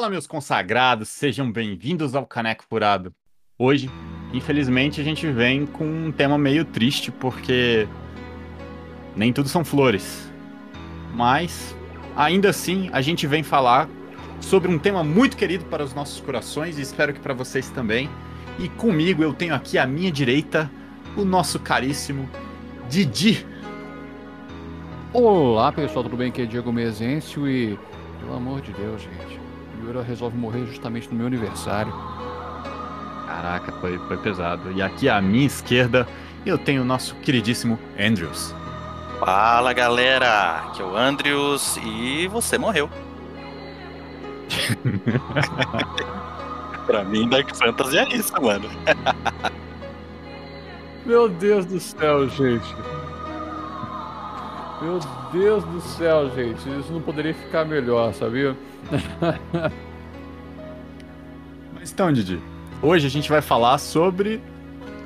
Fala, meus consagrados, sejam bem-vindos ao Caneco Furado. Hoje, infelizmente, a gente vem com um tema meio triste, porque nem tudo são flores. Mas, ainda assim, a gente vem falar sobre um tema muito querido para os nossos corações e espero que para vocês também. E comigo eu tenho aqui à minha direita o nosso caríssimo Didi. Olá pessoal, tudo bem? Aqui é Diego Mezencio e. Pelo amor de Deus, gente. Yura resolve morrer justamente no meu aniversário. Caraca, foi, foi pesado. E aqui à minha esquerda eu tenho o nosso queridíssimo Andrews. Fala galera, aqui é o Andrews e você morreu. pra mim, Dark Fantasy é isso, mano. Meu Deus do céu, gente. Meu Deus do céu, gente. Isso não poderia ficar melhor, sabia? Mas então, Didi, hoje a gente vai falar sobre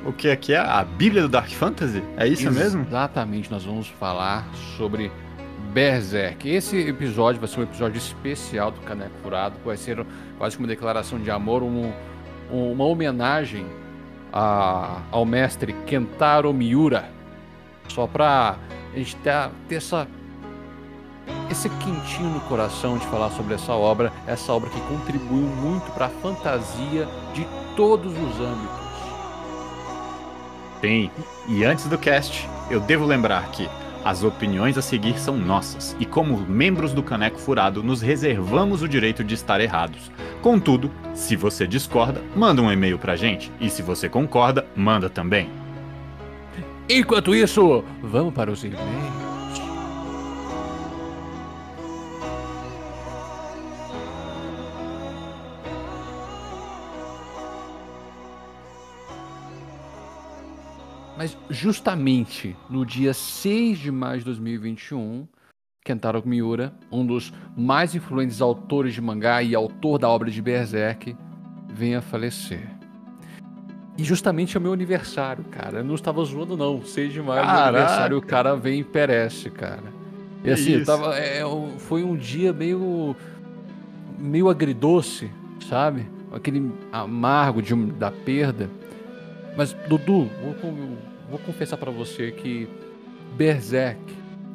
o que aqui é a Bíblia do Dark Fantasy? É isso Exatamente, mesmo? Exatamente, nós vamos falar sobre Berserk. Esse episódio vai ser um episódio especial do Caneco Furado, vai ser quase que uma declaração de amor, um, um, uma homenagem a, ao mestre Kentaro Miura. Só pra a gente ter, ter essa esse quentinho no coração de falar sobre essa obra, essa obra que contribuiu muito para a fantasia de todos os âmbitos. Sim, e antes do cast, eu devo lembrar que as opiniões a seguir são nossas, e como membros do Caneco Furado, nos reservamos o direito de estar errados. Contudo, se você discorda, manda um e-mail pra gente, e se você concorda, manda também. Enquanto isso, vamos para os e-mails. Mas justamente no dia 6 de maio de 2021, Kentaro Miura, um dos mais influentes autores de mangá e autor da obra de Berserk, vem a falecer. E justamente é o meu aniversário, cara. Eu não estava zoando, não. 6 de maio é meu aniversário, o cara vem e perece, cara. E assim, tava, é, foi um dia meio. meio agridoce, sabe? Aquele amargo de, da perda. Mas, Dudu, vou, vou confessar para você que Berserk,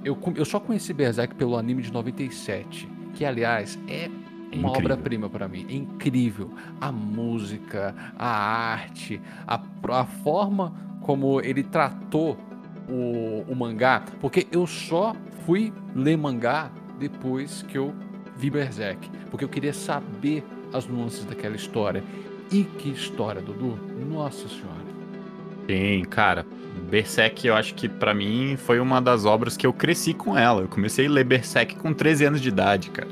eu, eu só conheci Berserk pelo anime de 97, que aliás é uma obra-prima para mim. É incrível. A música, a arte, a, a forma como ele tratou o, o mangá, porque eu só fui ler mangá depois que eu vi Berserk, porque eu queria saber as nuances daquela história. E que história, Dudu! Nossa Senhora! Sim, cara. Berserk, eu acho que para mim foi uma das obras que eu cresci com ela. Eu comecei a ler Berserk com 13 anos de idade, cara.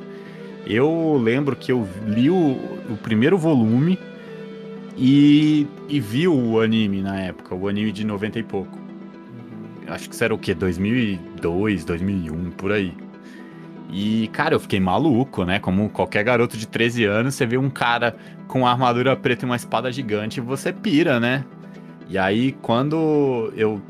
Eu lembro que eu li o, o primeiro volume e, e vi o anime na época, o anime de 90 e pouco. Acho que isso era o quê? 2002, 2001, por aí. E, cara, eu fiquei maluco, né? Como qualquer garoto de 13 anos, você vê um cara com uma armadura preta e uma espada gigante, você pira, né? E aí, quando eu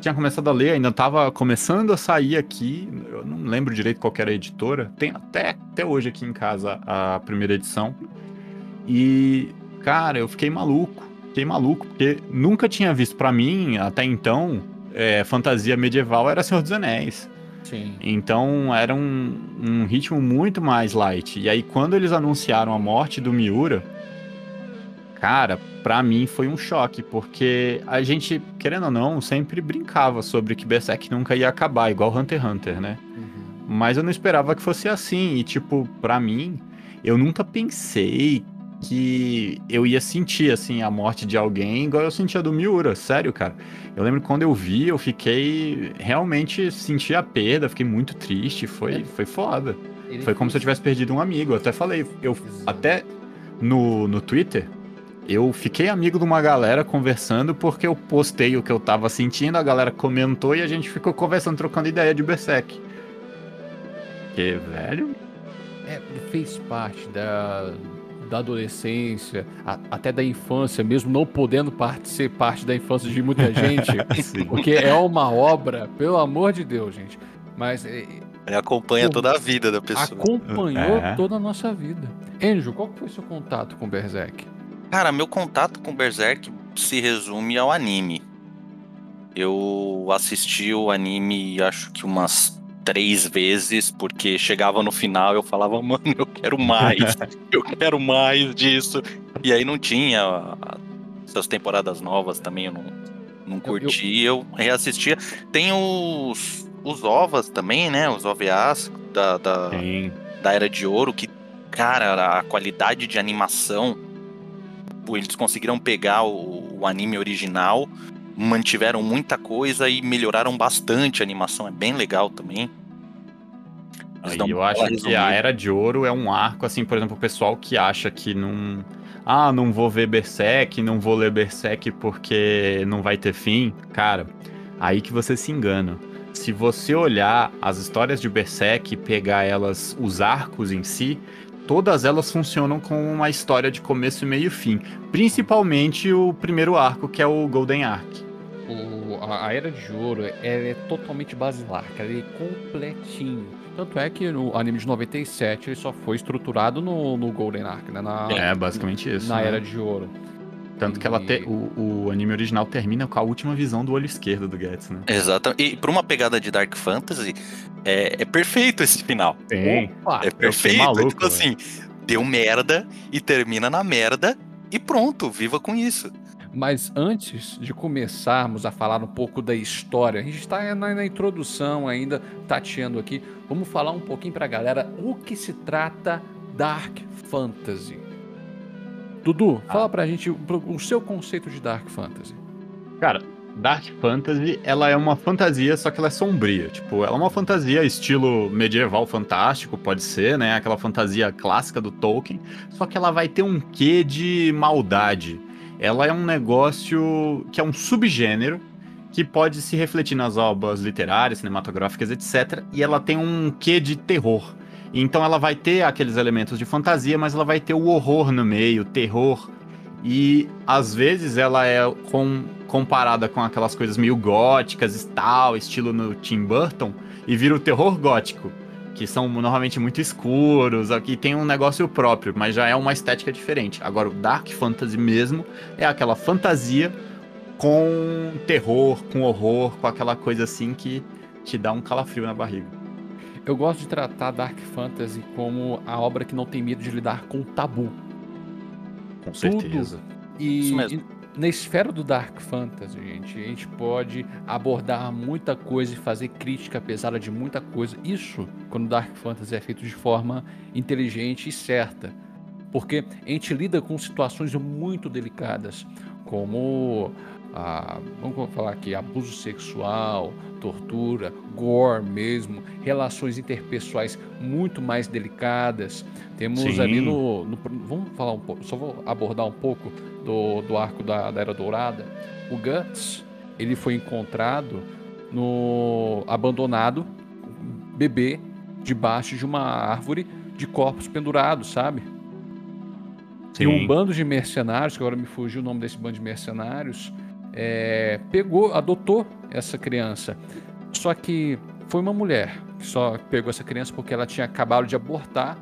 tinha começado a ler, ainda estava começando a sair aqui, eu não lembro direito qual era a editora, tem até, até hoje aqui em casa a primeira edição. E, cara, eu fiquei maluco, fiquei maluco, porque nunca tinha visto, para mim, até então, é, fantasia medieval era Senhor dos Anéis. Sim. Então era um, um ritmo muito mais light. E aí, quando eles anunciaram a morte do Miura, Cara, para mim foi um choque, porque a gente, querendo ou não, sempre brincava sobre que Berserk nunca ia acabar, igual Hunter x Hunter, né? Uhum. mas eu não esperava que fosse assim. E, tipo, pra mim, eu nunca pensei que eu ia sentir, assim, a morte de alguém igual eu sentia do Miura. Sério, cara. Eu lembro que quando eu vi, eu fiquei. Realmente senti a perda, fiquei muito triste. Foi, foi foda. Ele Foi como se eu tivesse perdido um amigo. Eu até falei, eu até no, no Twitter, eu fiquei amigo de uma galera conversando porque eu postei o que eu tava sentindo, a galera comentou e a gente ficou conversando, trocando ideia de Berserk. Que, velho, É, fez parte da, da adolescência, a- até da infância, mesmo não podendo parte, ser parte da infância de muita gente, porque é uma obra, pelo amor de Deus, gente. Mas é, Ele acompanha Pô, toda a vida da pessoa. acompanhou É. toda a nossa vida. Anjo, qual que foi seu contato com Berserk? Cara, meu contato com Berserk se resume ao anime. Eu assisti o anime acho que umas três vezes, porque chegava no final eu falava, mano, eu quero mais, eu quero mais disso. E aí não tinha ah, essas temporadas novas também, eu não, não curti, eu, reassistia. Tem os, os OVAs também, né? Os OVAs da, da, Sim. da Era de Ouro, que, cara, a qualidade de animação, eles conseguiram pegar o, o anime original, mantiveram muita coisa e melhoraram bastante a animação, é bem legal também. Aí eu acho que a Era de Ouro é um arco, assim, por exemplo, o pessoal que acha que não. Ah, não vou ver Berserk, não vou ler Berserk porque não vai ter fim. Cara, aí que você se engana. Se você olhar as histórias de Berserk e pegar elas, os arcos em si, todas elas funcionam com uma história de começo, meio e fim. Principalmente o primeiro arco, que é o Golden Arc. O- a, a Era de Ouro é totalmente basilar, cara, ele é completinho. Tanto é que no anime de 97 ele só foi estruturado no, no Golden Arc, né? Na, É, basicamente isso. na né? Era de Ouro. Tanto que ela te- o, o anime original termina com a última visão do olho esquerdo do Guts, né? Exatamente. E pra uma pegada de Dark Fantasy, é, é perfeito esse final. Tem. Opa! É perfeito. maluco, tipo assim, deu merda e termina na merda e pronto, viva com isso. Mas antes de começarmos a falar um pouco da história, a gente está na, na introdução ainda, tateando aqui. Vamos falar um pouquinho pra galera o que se trata Dark Fantasy. Dudu, Ah. fala pra gente o, seu conceito de Dark Fantasy. Cara, Dark Fantasy, ela é uma fantasia, só que ela é sombria. Tipo, ela é uma fantasia estilo medieval fantástico, pode ser, né? Aquela fantasia clássica do Tolkien. Só que ela vai ter um quê de maldade. Ela é um negócio que é um subgênero que pode se refletir nas obras literárias, cinematográficas, etc. E ela tem um quê de terror. Então ela vai ter aqueles elementos de fantasia, mas ela vai ter o horror no meio, o terror. E às vezes ela é com- comparada com aquelas coisas meio góticas e tal, estilo no Tim Burton, e vira o terror gótico, que são normalmente muito escuros, aqui tem um negócio próprio, mas já é uma estética diferente. Agora o Dark Fantasy mesmo é aquela fantasia com terror, com horror, com aquela coisa assim que te dá um calafrio na barriga. Eu gosto de tratar Dark Fantasy como a obra que não tem medo de lidar com tabu. Com Tudo. certeza. E, Isso mesmo. e na esfera do Dark Fantasy, gente, a gente pode abordar muita coisa e fazer crítica pesada de muita coisa. Isso quando o Dark Fantasy é feito de forma inteligente e certa. Porque a gente lida com situações muito delicadas, como a, vamos falar aqui, abuso sexual, tortura, gore mesmo, relações interpessoais muito mais delicadas. Temos Sim. ali no, no- Vamos falar um pouco, só vou abordar um pouco do, do arco da, da Era Dourada. O Guts, ele foi encontrado no abandonado, bebê, debaixo de uma árvore de corpos pendurados, sabe? E um bando de mercenários, que agora me fugiu o nome desse bando de mercenários, é, pegou, adotou essa criança. Só que foi uma mulher que só pegou essa criança porque ela tinha acabado de abortar.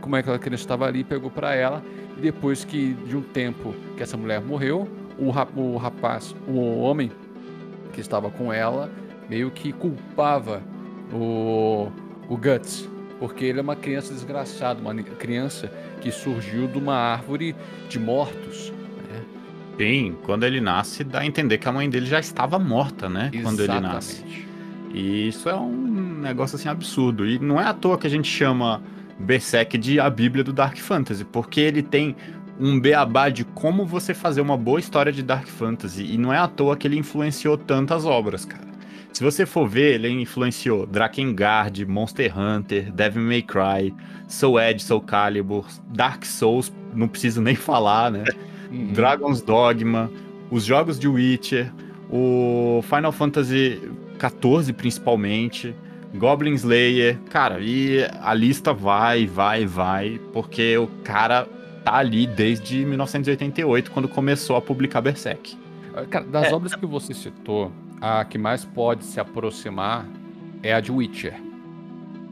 Como é que aquela criança estava ali, pegou para ela. E depois que de um tempo que essa mulher morreu, o, o rapaz, o homem que estava com ela, meio que culpava o, o Guts, porque ele é uma criança desgraçada, uma criança que surgiu de uma árvore de mortos. Sim, quando ele nasce, dá a entender que a mãe dele já estava morta, né? Quando ele nasce. Exatamente. E isso é um negócio assim absurdo. E não é à toa que a gente chama Berserk de a Bíblia do Dark Fantasy, porque ele tem um beabá de como você fazer uma boa história de Dark Fantasy. E não é à toa que ele influenciou tantas obras, cara. Se você for ver, ele influenciou Drakengard, Monster Hunter, Devil May Cry, Soul Edge, Soul Calibur, Dark Souls, não preciso nem falar, né? Uhum. Dragon's Dogma, os jogos de Witcher, o Final Fantasy XIV principalmente, Goblin Slayer, cara, e a lista vai, vai, vai, porque o cara tá ali desde 1988, quando começou a publicar Berserk. Cara, das é. obras que você citou, a que mais pode se aproximar é a de Witcher.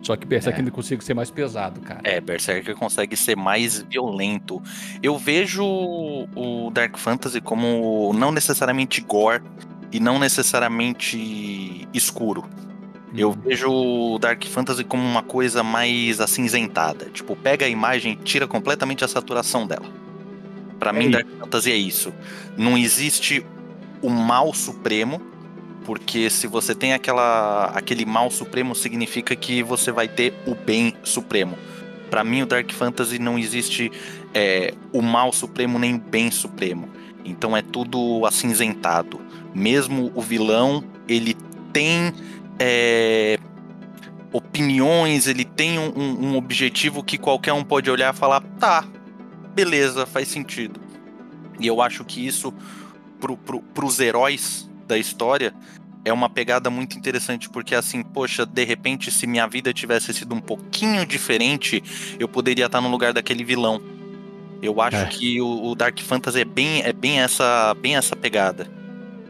Só que Berserk é. ainda consegue ser mais pesado, cara. É, Berserk consegue ser mais violento. Eu vejo o Dark Fantasy como não necessariamente gore e não necessariamente escuro. Eu uhum. vejo o Dark Fantasy como uma coisa mais acinzentada. Tipo, pega a imagem e tira completamente a saturação dela. Para é mim, Dark Fantasy é isso. Não existe o mal supremo, porque se você tem aquela, aquele mal supremo, significa que você vai ter o bem supremo. Para mim, o Dark Fantasy não existe é, o mal supremo nem o bem supremo. Então é tudo acinzentado. Mesmo o vilão, ele tem é, opiniões, ele tem um, um, objetivo que qualquer um pode olhar e falar: tá, beleza, faz sentido. E eu acho que isso, pro, pro, pros heróis da história, é uma pegada muito interessante, porque assim, poxa, de repente, se minha vida tivesse sido um pouquinho diferente, eu poderia estar no lugar daquele vilão. Eu acho é. que o, o, Dark Fantasy é bem, é bem essa, bem essa pegada.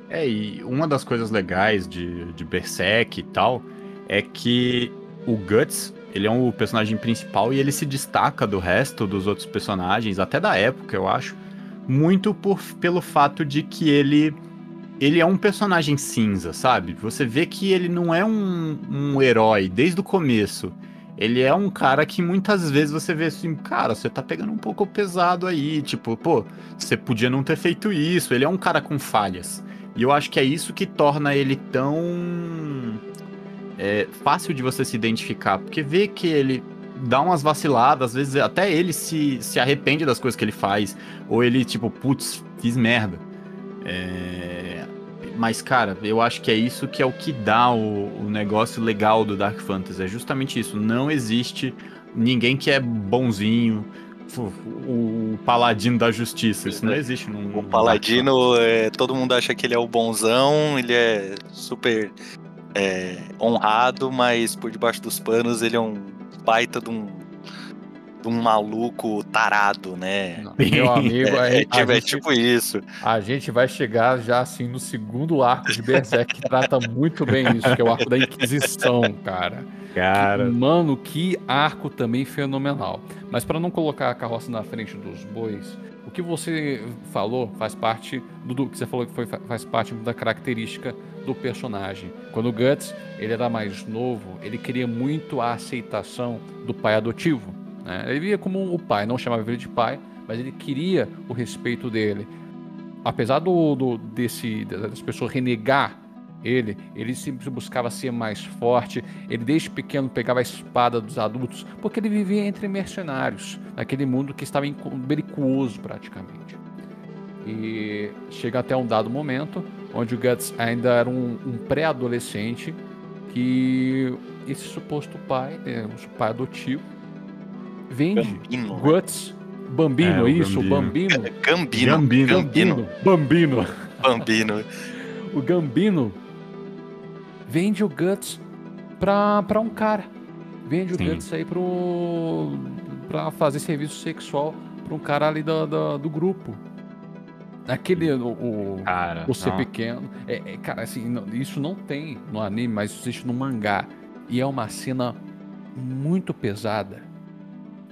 É, e uma das coisas legais de, de Berserk e tal é que o Guts, ele é um personagem principal e ele se destaca do resto dos outros personagens, até da época, eu acho, muito por, pelo fato de que ele ele é um personagem cinza, sabe? Você vê que ele não é um, um herói desde o começo. Ele é um cara que muitas vezes você vê assim, cara, você tá pegando um pouco pesado aí, tipo, pô, você podia não ter feito isso. Ele é um cara com falhas. E eu acho que é isso que torna ele tão é, fácil de você se identificar, porque vê que ele dá umas vaciladas, às vezes até ele se, se arrepende das coisas que ele faz, ou ele, tipo, putz, fiz merda. É... Mas, cara, eu acho que é isso que é o que dá o, o negócio legal do Dark Fantasy. É justamente isso. Não existe ninguém que é bonzinho, o paladino da justiça. Isso não é. existe num. O paladino, é, todo mundo acha que ele é o bonzão, ele é super é, honrado, mas por debaixo dos panos ele é um baita de um, de um maluco tarado, né? Meu amigo, é, é, tipo, é gente, tipo isso. A gente vai chegar já assim no segundo arco de Berserk que trata muito bem isso, que é o arco da Inquisição, cara. Cara. Que, mano, que arco também fenomenal. Mas para não colocar a carroça na frente dos bois, o que você falou faz parte do, do que você falou que foi, faz parte da característica do personagem. Quando o Guts ele era mais novo, ele queria muito a aceitação do pai adotivo. Né? Ele via como o pai, não chamava ele de pai, mas ele queria o respeito dele. Apesar do, do desse das pessoas renegar ele, ele sempre buscava ser mais forte, ele desde pequeno pegava a espada dos adultos, porque ele vivia entre mercenários, naquele mundo que estava belicoso praticamente. E chega até um dado momento onde o Guts ainda era um, um pré-adolescente que esse suposto pai, é, um pai adotivo, vende Bambino, né? Guts, Bambino, é, isso, Bambino. Gambino. Gambino. Gambino. Bambino. Bambino. o Gambino vende o Guts pra, pra um cara. Vende Sim. o Guts aí pro, pra fazer serviço sexual pra um cara ali do, do, do grupo. Aquele, o, o, cara, o ser não. pequeno. É, é, cara, assim, isso não tem no anime, mas existe no mangá. E é uma cena muito pesada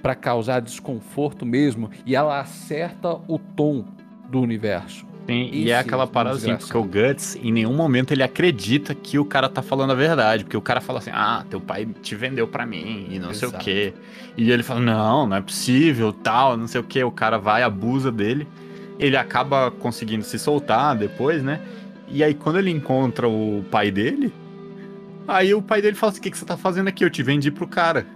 para causar desconforto mesmo. E ela acerta o tom do universo. Sim, e é aquela parada assim, porque o Guts, em nenhum momento ele acredita que o cara tá falando a verdade. Porque o cara fala assim, ah, teu pai te vendeu pra mim, e não Exato. sei o quê. E ele fala, não, não é possível, tal, não sei o quê. O cara vai, abusa dele. Ele acaba conseguindo se soltar depois, né? E aí, quando ele encontra o pai dele, Aí o pai dele fala assim: o que, que você tá fazendo aqui? Eu te vendi pro cara.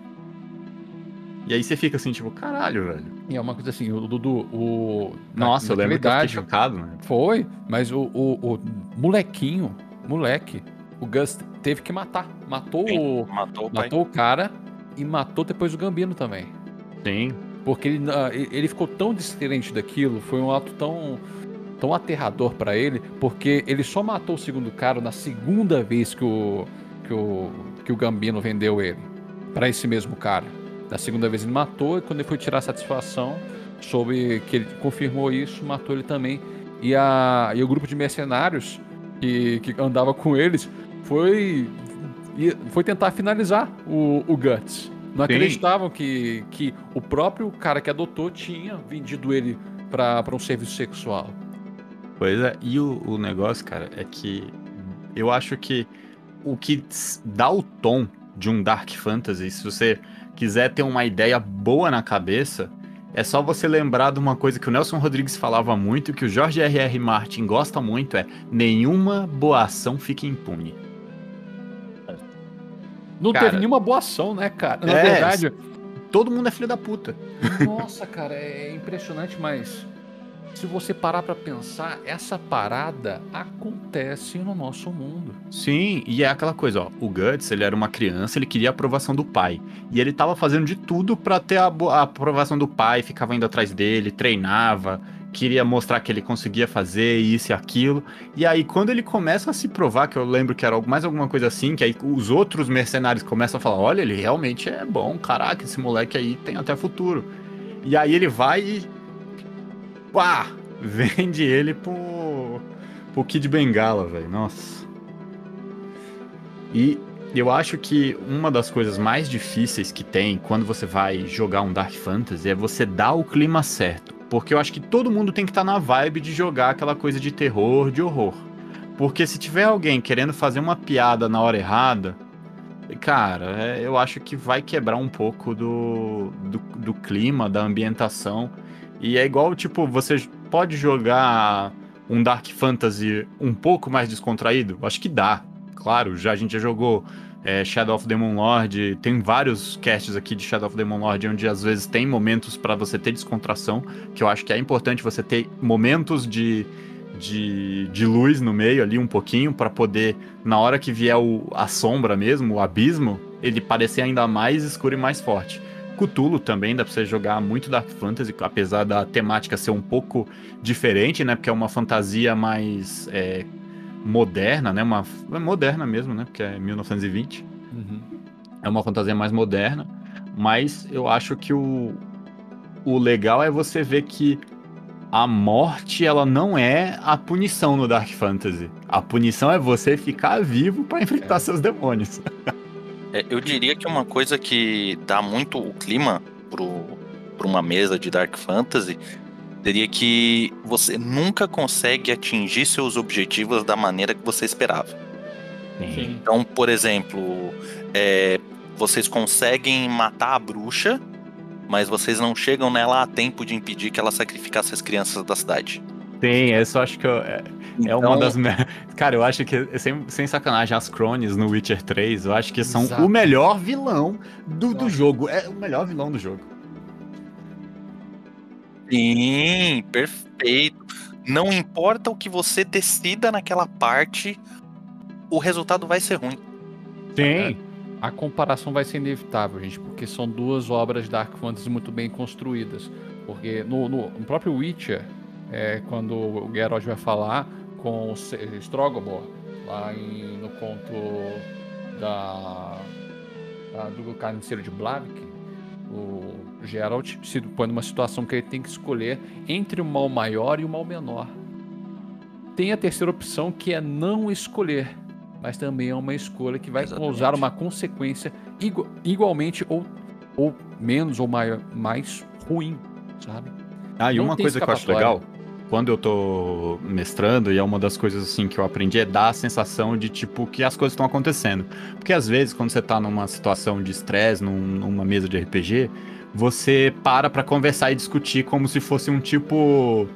E aí você fica assim, tipo, caralho, velho. E é uma coisa assim, o Dudu, o. Nossa, na- eu lembro que eu fiquei chocado, né? Foi, mas o, o, o molequinho, moleque, o Gus teve que matar. Matou, o, Matou o matou o cara e matou depois o Gambino também. Sim. Porque ele, ah, ele ficou tão descrente daquilo, foi um ato tão, tão aterrador pra ele, porque ele só matou o segundo cara na segunda vez que o, que o, que o Gambino vendeu ele pra esse mesmo cara. Da segunda vez ele matou e quando ele foi tirar a satisfação, soube que ele confirmou isso, matou ele também. E, a, e o grupo de mercenários que, que andava com eles foi, foi tentar finalizar o, o Guts. Não Sim. acreditavam que, que o próprio cara que adotou tinha vendido ele pra um serviço sexual. Pois é, e o, o negócio, cara, é que eu acho que o que dá o tom de um Dark Fantasy, se você quiser ter uma ideia boa na cabeça, é só você lembrar de uma coisa que o Nelson Rodrigues falava muito, que o George R.R. Martin gosta muito, é nenhuma boa ação fica impune. Não Cara, teve nenhuma boa ação, né, cara? Na é, verdade, Todo mundo é filho da puta. Nossa, cara, é impressionante, mas se você parar pra pensar, essa parada acontece no nosso mundo. Sim, e é aquela coisa, ó. O Guts, ele era uma criança, ele queria a aprovação do pai. E ele tava fazendo de tudo pra ter a, a aprovação do pai, ficava indo atrás dele, treinava, queria mostrar que ele conseguia fazer isso e aquilo. E aí, quando ele começa a se provar, que eu lembro que era mais alguma coisa assim, que aí os outros mercenários começam a falar: olha, ele realmente é bom, caraca, esse moleque aí tem até futuro. E aí ele vai e. Pá! Vende ele pro. pro Kid Bengala, velho. Nossa. E eu acho que uma das coisas mais difíceis que tem quando você vai jogar um Dark Fantasy é você dar o clima certo. Porque eu acho que todo mundo tem que estar na vibe de jogar aquela coisa de terror, de horror. Porque se tiver alguém querendo fazer uma piada na hora errada, cara, é, eu acho que vai quebrar um pouco do, do, do clima, da ambientação. E é igual, tipo, você pode jogar um Dark Fantasy um pouco mais descontraído? Acho que dá. Claro, já a gente já jogou é, Shadow of Demon Lord, tem vários casts aqui de Shadow of Demon Lord onde às vezes tem momentos pra você ter descontração, que eu acho que é importante você ter momentos de, de, de luz no meio ali um pouquinho pra poder, na hora que vier o, a sombra mesmo, o abismo, ele parecer ainda mais escuro e mais forte. Cthulhu também dá pra você jogar muito Dark Fantasy, apesar da temática ser um pouco diferente, né? Porque é uma fantasia mais é, moderna, né? Uma é moderna mesmo, né? Porque é 1920. É uma fantasia mais moderna, mas eu acho que o, o legal é você ver que a morte ela não é a punição no Dark Fantasy. A punição é você ficar vivo pra enfrentar É. seus demônios. É, eu diria que uma coisa que dá muito o clima pro, pra uma mesa de Dark Fantasy seria que você nunca consegue atingir seus objetivos da maneira que você esperava. Sim. Então, por exemplo, é, vocês conseguem matar a bruxa, mas vocês não chegam nela a tempo de impedir que ela sacrificasse as crianças da cidade. Sim, isso eu acho que eu- é, é uma Então, das. me- Cara, eu acho que, sem, sem sacanagem, as Crones no Witcher 3, eu acho que são Exato. o melhor vilão do, do jogo. É o melhor vilão do jogo. Sim, perfeito. Não importa o que você decida naquela parte, o resultado vai ser ruim. Sim. A comparação vai ser inevitável, gente, porque são duas obras Dark Fantasy muito bem construídas. Porque no, no- no próprio Witcher, é, quando o Geralt vai falar com o Strogobor, lá em- no conto da, da- do carniceiro de Blavik, o Geralt se põe numa situação que ele tem que escolher entre o mal maior e o mal menor. Tem a terceira opção que é não escolher, mas também é uma escolha que vai Exatamente. causar uma consequência igu- igualmente ou, ou menos ou maior, mais ruim, sabe? Ah, e Não uma coisa que eu acho legal, quando eu tô mestrando, e é uma das coisas assim que eu aprendi, é dar a sensação de tipo que as coisas estão acontecendo. Porque às vezes, quando você tá numa situação de estresse, num- numa mesa de RPG, você para pra conversar e discutir como se fosse um tipo.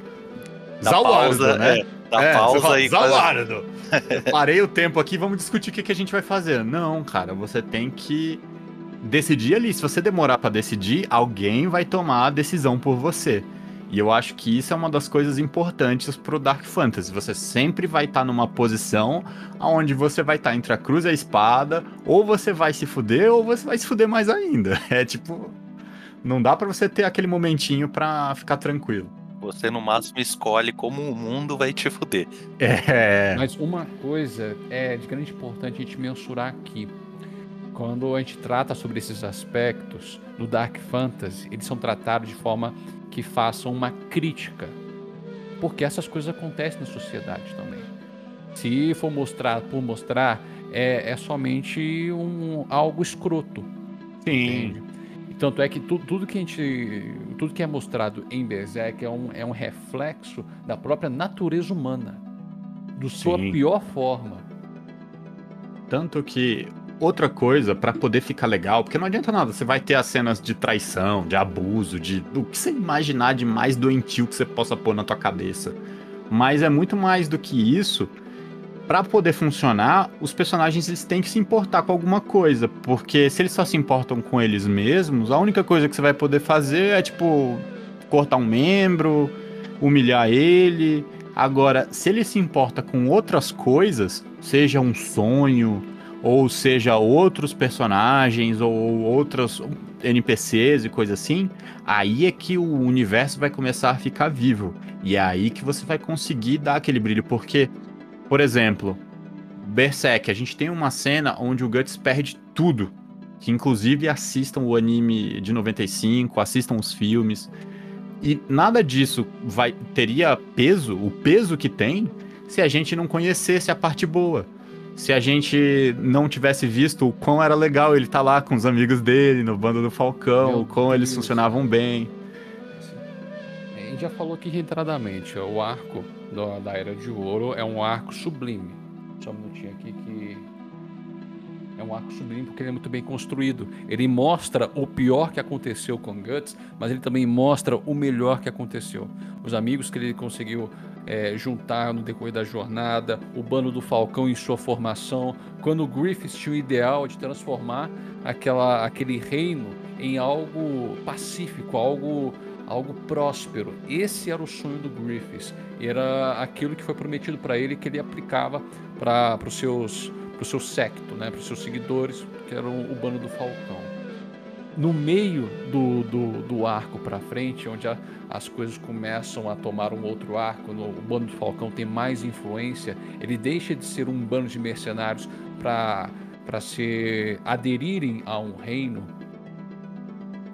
Da Zauardo, pausa, né? é. Dá É, pausa fala, e faz- Zalardo, parei o tempo aqui, vamos discutir o que, que a gente vai fazer. Não, cara, você tem que decidir ali. Se você demorar pra decidir, alguém vai tomar a decisão por você. E eu acho que isso é uma das coisas importantes pro Dark Fantasy. Você sempre vai estar numa posição onde você vai estar entre a cruz e a espada, ou você vai se fuder, ou você vai se fuder mais ainda. É tipo. Não dá pra você ter aquele momentinho pra ficar tranquilo. Você no máximo escolhe como o mundo vai te fuder. É. Mas uma coisa é de grande importância a gente mensurar aqui. Quando a gente trata sobre esses aspectos do Dark Fantasy, eles são tratados de forma que façam uma crítica. Porque essas coisas acontecem na sociedade também. Se for mostrar por mostrar, é, é somente um, algo escroto. Entende? E Tanto é que tu- tudo que a gente. Tudo que é mostrado em Berserk é um, é um reflexo da própria natureza humana. Do sua Sim. pior forma. Tanto que outra coisa pra poder ficar legal, porque não adianta nada, você vai ter as cenas de traição, de abuso, de do que você imaginar de mais doentio que você possa pôr na tua cabeça. Mas é muito mais do que isso. Pra poder funcionar, os personagens eles têm que se importar com alguma coisa, porque se eles só se importam com eles mesmos, a única coisa que você vai poder fazer é tipo cortar um membro, humilhar ele. Agora, se ele se importa com outras coisas, seja um sonho, ou seja outros personagens, ou outros NPCs e coisa assim, aí é que o universo vai começar a ficar vivo. E é aí que você vai conseguir dar aquele brilho, porque, por exemplo, Berserk, a gente tem uma cena onde o Guts perde tudo. Que inclusive assistam o anime de 95, assistam os filmes. E nada disso vai teria peso, o peso que tem, se a gente não conhecesse a parte boa. Se a gente não tivesse visto o quão era legal ele estar lá com os amigos dele no bando do Falcão, Meu o quão eles Deus. funcionavam bem. A gente já falou aqui reiteradamente, o arco da, da Era de Ouro é um arco sublime. Só um minutinho aqui um arco sublime porque ele é muito bem construído. Ele mostra o pior que aconteceu com Guts, mas ele também mostra o melhor que aconteceu. Os amigos que ele conseguiu é, juntar no decorrer da jornada, o bando do Falcão em sua formação, quando o Griffiths tinha o ideal de transformar aquela, aquele reino em algo pacífico, algo algo próspero. Esse era o sonho do Griffiths. Era aquilo que foi prometido para ele que ele aplicava para os seus para o seu secto, né, para os seus seguidores, que eram o bando do Falcão. No meio do, do, do arco para frente, onde a- as coisas começam a tomar um outro arco, no- o bando do Falcão tem mais influência, ele deixa de ser um bando de mercenários para para se aderirem a um reino.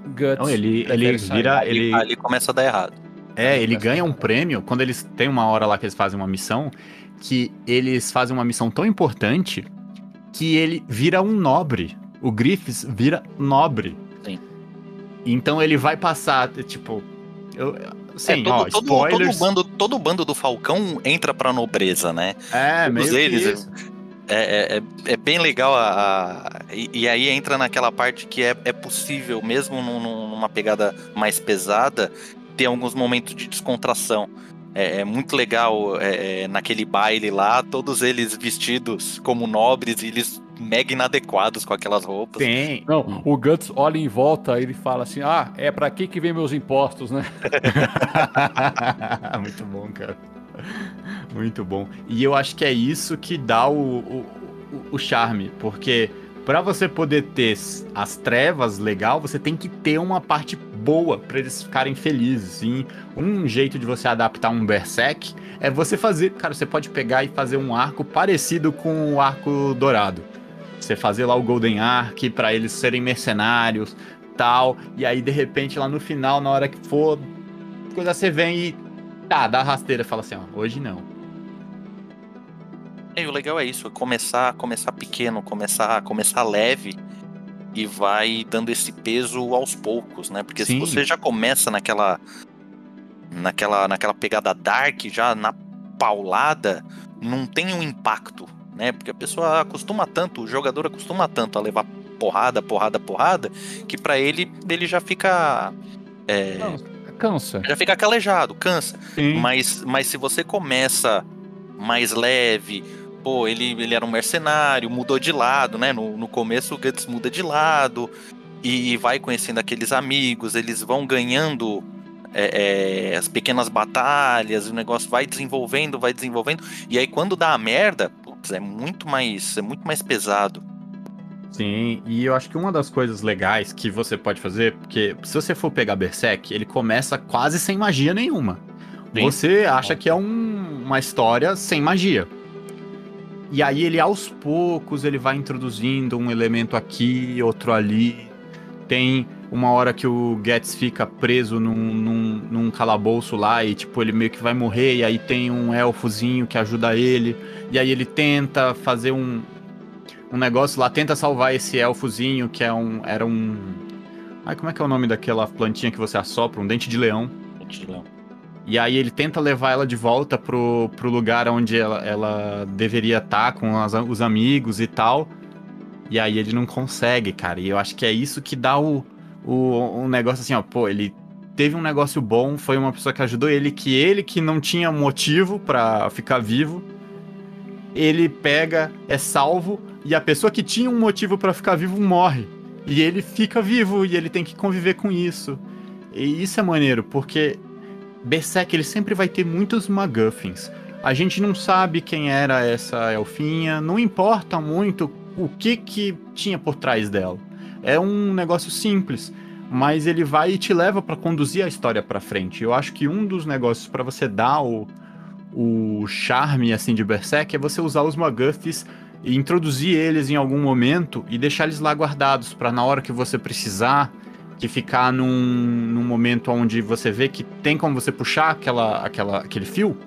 Guts Então ele, prefere ele vira. Ali, Ele, ali começa a dar errado. É, ele ganha um prêmio quando eles têm uma hora lá que eles fazem uma missão, que eles fazem uma missão tão importante que ele vira um nobre. O Griffiths vira nobre. Sim. Então ele vai passar, tipo. Eu, sim, É, todo, ó, todo, todo, spoilers. bando, todo bando do Falcão entra pra nobreza, né? é, todos que eles. É, é, é, é bem legal a, a- e, e aí entra naquela parte que é, é possível, mesmo num- numa pegada mais pesada, ter alguns momentos de descontração. É, é muito legal é, é, naquele baile lá, todos eles vestidos como nobres e eles mega inadequados com aquelas roupas. Tem. Não, o Guts olha em volta e ele fala assim: Ah, é pra que que vem meus impostos, né? Muito bom, cara. Muito bom. E eu acho que é isso que dá o, o, o- charme, porque pra você poder ter as trevas legal, você tem que ter uma parte boa pra eles ficarem felizes. E um jeito de você adaptar um Berserk é você fazer, cara, você pode pegar e fazer um arco parecido com o arco dourado. Você fazer lá o Golden Ark pra eles serem mercenários, tal, e aí de repente lá no final, na hora que for coisa você vem e tá, dá rasteira fala assim, ó, hoje não. E o legal é isso, é começar, começar pequeno, começar, começar leve e vai dando esse peso aos poucos, né? Porque Sim. se você já começa naquela naquela naquela pegada dark, já na paulada, não tem um impacto, né? Porque a pessoa acostuma tanto, o jogador acostuma tanto a levar porrada, porrada, porrada, que pra ele ele já fica é, Não, cansa. já fica calejado, cansa. Sim. Mas, mas se você começa mais leve. Pô, ele, ele era um mercenário, mudou de lado, né? No, no começo o Guts muda de lado e vai conhecendo aqueles amigos, eles vão ganhando é, é, as pequenas batalhas, o negócio vai desenvolvendo, vai desenvolvendo, e aí quando dá a merda, putz, é muito mais, é muito mais pesado. Sim, e eu acho que uma das coisas legais que você pode fazer, porque se você for pegar Berserk, ele começa quase sem magia nenhuma. Sim. Você acha que é um, uma história sem magia. E aí ele aos poucos ele vai introduzindo um elemento aqui, outro ali. Tem uma hora que o Getz fica preso num, num, num, calabouço lá e, tipo, ele meio que vai morrer, e aí tem um elfozinho que ajuda ele, e aí ele tenta fazer um, um negócio lá, tenta salvar esse elfozinho que é um, era um... Ai, como é que é o nome daquela plantinha que você assopra? Um dente de leão. Dente de leão. E aí ele tenta levar ela de volta pro, pro lugar onde ela, ela deveria estar, tá, com as, os amigos e tal. E aí ele não consegue, cara. E eu acho que é isso que dá o, o, um negócio assim, ó, pô, ele teve um negócio bom, foi uma pessoa que ajudou ele, que ele que não tinha motivo para ficar vivo, ele pega, é salvo, e a pessoa que tinha um motivo para ficar vivo morre. E ele fica vivo e ele tem que conviver com isso. E isso é maneiro, porque Berserk ele sempre vai ter muitos MacGuffins. A gente não sabe quem era essa elfinha, não importa muito o que que tinha por trás dela. É um negócio simples, mas ele vai e te leva para conduzir a história para frente. Eu acho que um dos negócios para você dar o, o charme assim de Berserk é você usar os MacGuffs e introduzir eles em algum momento e deixar eles lá guardados para na hora que você precisar, que ficar num, num momento onde você vê que tem como você puxar aquela, aquela, aquele fio,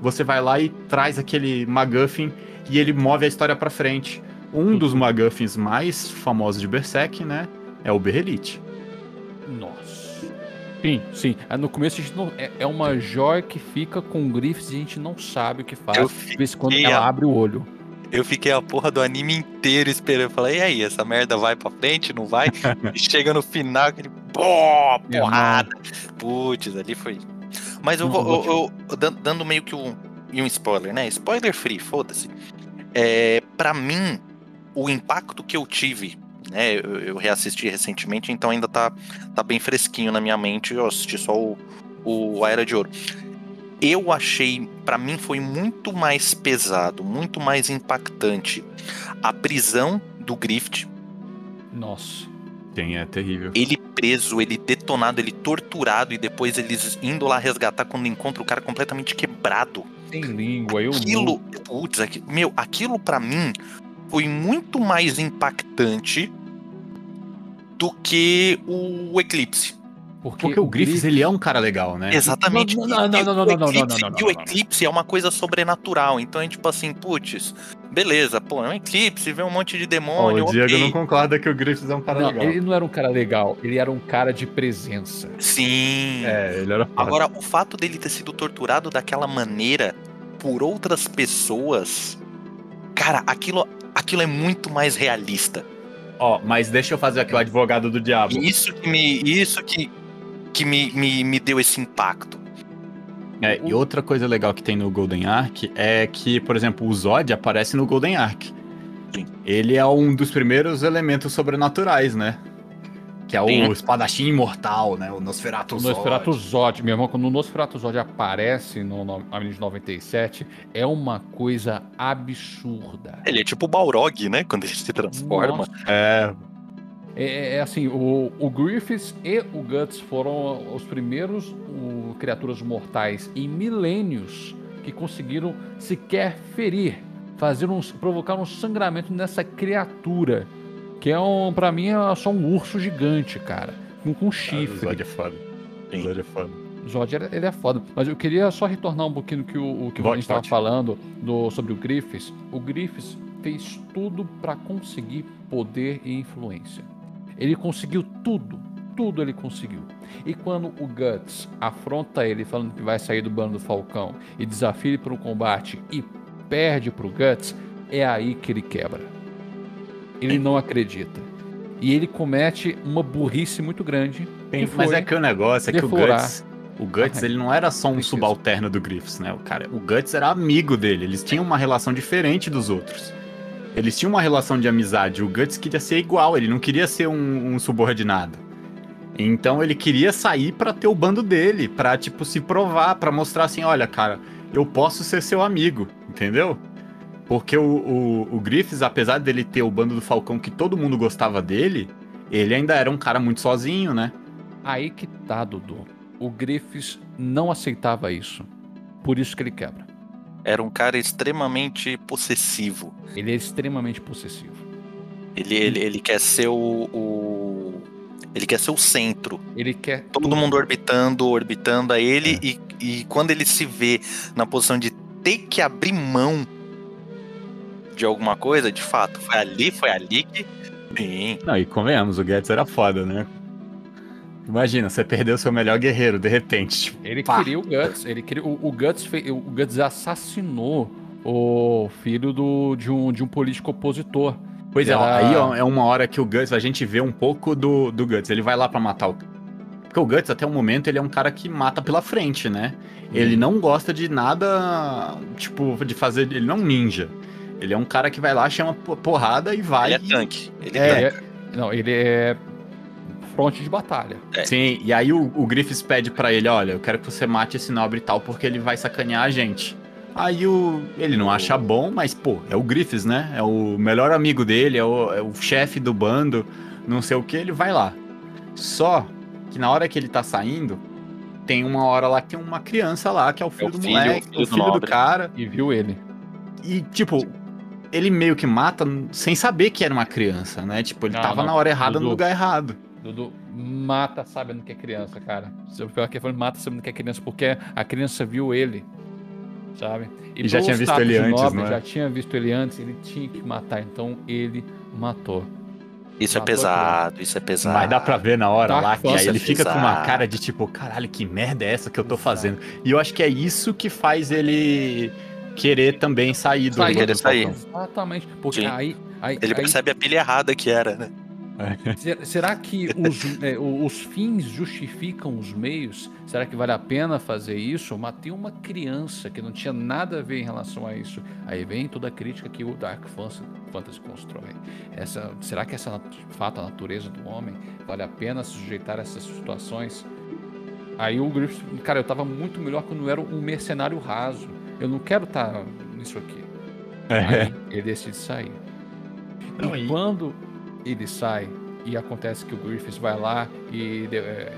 você vai lá e traz aquele MacGuffin e ele move a história para frente. Um dos MacGuffins mais famosos de Berserk, né? É o Berrelite. Nossa. Sim, sim. É, no começo a gente não. É, é uma joia que fica com grifes e a gente não sabe o que faz. De vez em quando ela abre o olho. Eu fiquei a porra do anime inteiro esperando. Eu falei, e aí, essa merda vai pra frente, não vai? e chega no final, aquele. Pô, porrada. Putz, ali foi. Mas eu vou. Eu, eu, dando meio que um, um spoiler, né? Spoiler free, foda-se. É, pra mim, o impacto que eu tive, né? Eu, eu, reassisti recentemente, então ainda tá, tá bem fresquinho na minha mente. Eu assisti só o, o A Era de Ouro. Eu achei, para mim, foi muito mais pesado, muito mais impactante a prisão do Grift. Nossa. Sim, é terrível. Ele preso, ele detonado, ele torturado e depois eles indo lá resgatar quando encontra o cara completamente quebrado. Sem língua, eu. Aquilo, putz, meu, aquilo para mim foi muito mais impactante do que o Eclipse. Porque, Porque o Griffiths, ele é um cara legal, né? Exatamente. Não, não, não, não, não, não, não, não, não, E o Eclipse é uma coisa sobrenatural. Então é tipo assim, putz, beleza, pô, é um Eclipse, vê um monte de demônio. Oh, o Diego okay. não concorda que o Griffiths é um cara não, legal. Ele não era um cara legal, ele era um cara de presença. Sim. É, ele era. Agora, o fato dele ter sido torturado daquela maneira por outras pessoas, cara, aquilo aquilo é muito mais realista. Ó, oh, mas deixa eu fazer aqui o advogado do diabo. Isso que me, isso que, que me, me, me deu esse impacto. É, e outra coisa legal que tem no Golden Ark é que, por exemplo, o Zod aparece no Golden Ark. Sim. Ele é um dos primeiros elementos sobrenaturais, né? Que é Sim. o espadachim imortal, né? O Nosferatu Zod. O Nosferatu Zod, meu irmão, quando o Nosferatu Zod aparece no, Anime de 97, é uma coisa absurda. Ele é tipo o Balrog, né? Quando ele se transforma. Nossa. É. É, é, assim, o, o Griffiths e o Guts foram os primeiros o, criaturas mortais em milênios que conseguiram sequer ferir, fazer um, provocar um sangramento nessa criatura que é um, pra mim, é só um urso gigante, cara. Com, com chifre. Ah, o Zod é foda. O Zod é foda. Zod ele é foda. Mas eu queria só retornar um pouquinho que o, o que a gente estava falando do, sobre o Griffiths. O Griffiths fez tudo para conseguir poder e influência. Ele conseguiu tudo. Tudo ele conseguiu. E quando o Guts afronta ele falando que vai sair do bando do Falcão e desafia ele para um combate e perde para o Guts, é aí que ele quebra ele não acredita. E ele comete uma burrice muito grande. Sim, mas é que o negócio é que o Guts, O Guts, Ah, ele não era só um preciso. subalterno do Griffiths, né? O cara, o Guts era amigo dele. Eles tinham uma relação diferente dos outros. Eles tinham uma relação de amizade. O Guts queria ser igual, ele não queria ser um, um subordinado. Então ele queria sair pra ter o bando dele, pra, tipo, se provar, pra mostrar assim, olha, cara, eu posso ser seu amigo, entendeu? Porque o, o, o Griffiths, apesar dele ter o bando do Falcão que todo mundo gostava dele, ele ainda era um cara muito sozinho, né? Aí que tá, Dudu. O Griffiths não aceitava isso. Por isso que ele quebra. Era um cara extremamente possessivo. Ele é extremamente possessivo. Ele, ele, ele quer ser o, o- Ele quer ser o centro. Ele quer. Todo mundo orbitando, orbitando a ele. E, e quando ele se vê na posição de ter que abrir mão de alguma coisa, de fato, foi ali, foi ali que. Sim. Não, e convenhamos, o Guts era foda, né? Imagina, você perdeu seu melhor guerreiro, de repente. Tipo, Ele Pá. queria o Guts. Ele queria, o, o Guts fe- o Guts assassinou o filho do, de, um, de um político opositor. Pois é, Era- aí ó, é uma hora que o Guts, a gente vê um pouco do, do Guts. Ele vai lá pra matar o. Porque o Guts, até o momento, ele é um cara que mata pela frente, né? Ele não gosta de nada, tipo, de fazer. Ele não é um ninja. Ele é um cara que vai lá, chama po- porrada e vai. Ele é tanque. Ele É. Ele é- não, ele é fronte de batalha. Sim, e aí o, o Griffiths pede pra ele, olha, eu quero que você mate esse nobre e tal, porque ele vai sacanear a gente. Aí o, ele não acha bom, mas, pô, é o Griffiths, né? É o melhor amigo dele, é o, é o chefe do bando, não sei o que, ele vai lá. Só que na hora que ele tá saindo, tem uma hora lá que tem uma criança lá, que é o filho o do filho, moleque, o o filho do filho do cara. E viu ele. E, tipo, ele meio que mata sem saber que era uma criança, né? Tipo, ele Não, tava não, na hora errada no lugar errado. Dudu, mata sabendo que é criança, cara. Se eu falar que ele mata sabendo que é criança, porque a criança viu ele, sabe? E já pelo tinha visto ele antes, nobre, não é? Já tinha visto ele antes, ele tinha que matar, então ele matou. Isso é Matou pesado, isso é pesado. Mas dá pra ver na hora Dark lá que aí ele fica com uma cara de tipo, caralho, que merda é essa que eu tô fazendo? E eu acho que é isso que faz ele querer também sair do Sair. Querer sair. Exatamente. Porque Sim. aí. aí, Ele aí percebe a pilha errada que era, né? ser- será que os, é, os fins justificam os meios? Será que vale a pena fazer isso? Eu matei uma criança que não tinha nada a ver em relação a isso. Aí vem toda a crítica que o Dark Fantasy, constrói. Essa, será que essa de fato a natureza do homem vale a pena se sujeitar a essas situações? Aí o Griffith, cara, eu tava muito melhor quando eu era um mercenário raso. Eu não quero estar nisso aqui. Aí ele decide sair. Não, e e- quando ele sai e acontece que o Griffiths vai lá e, de- é,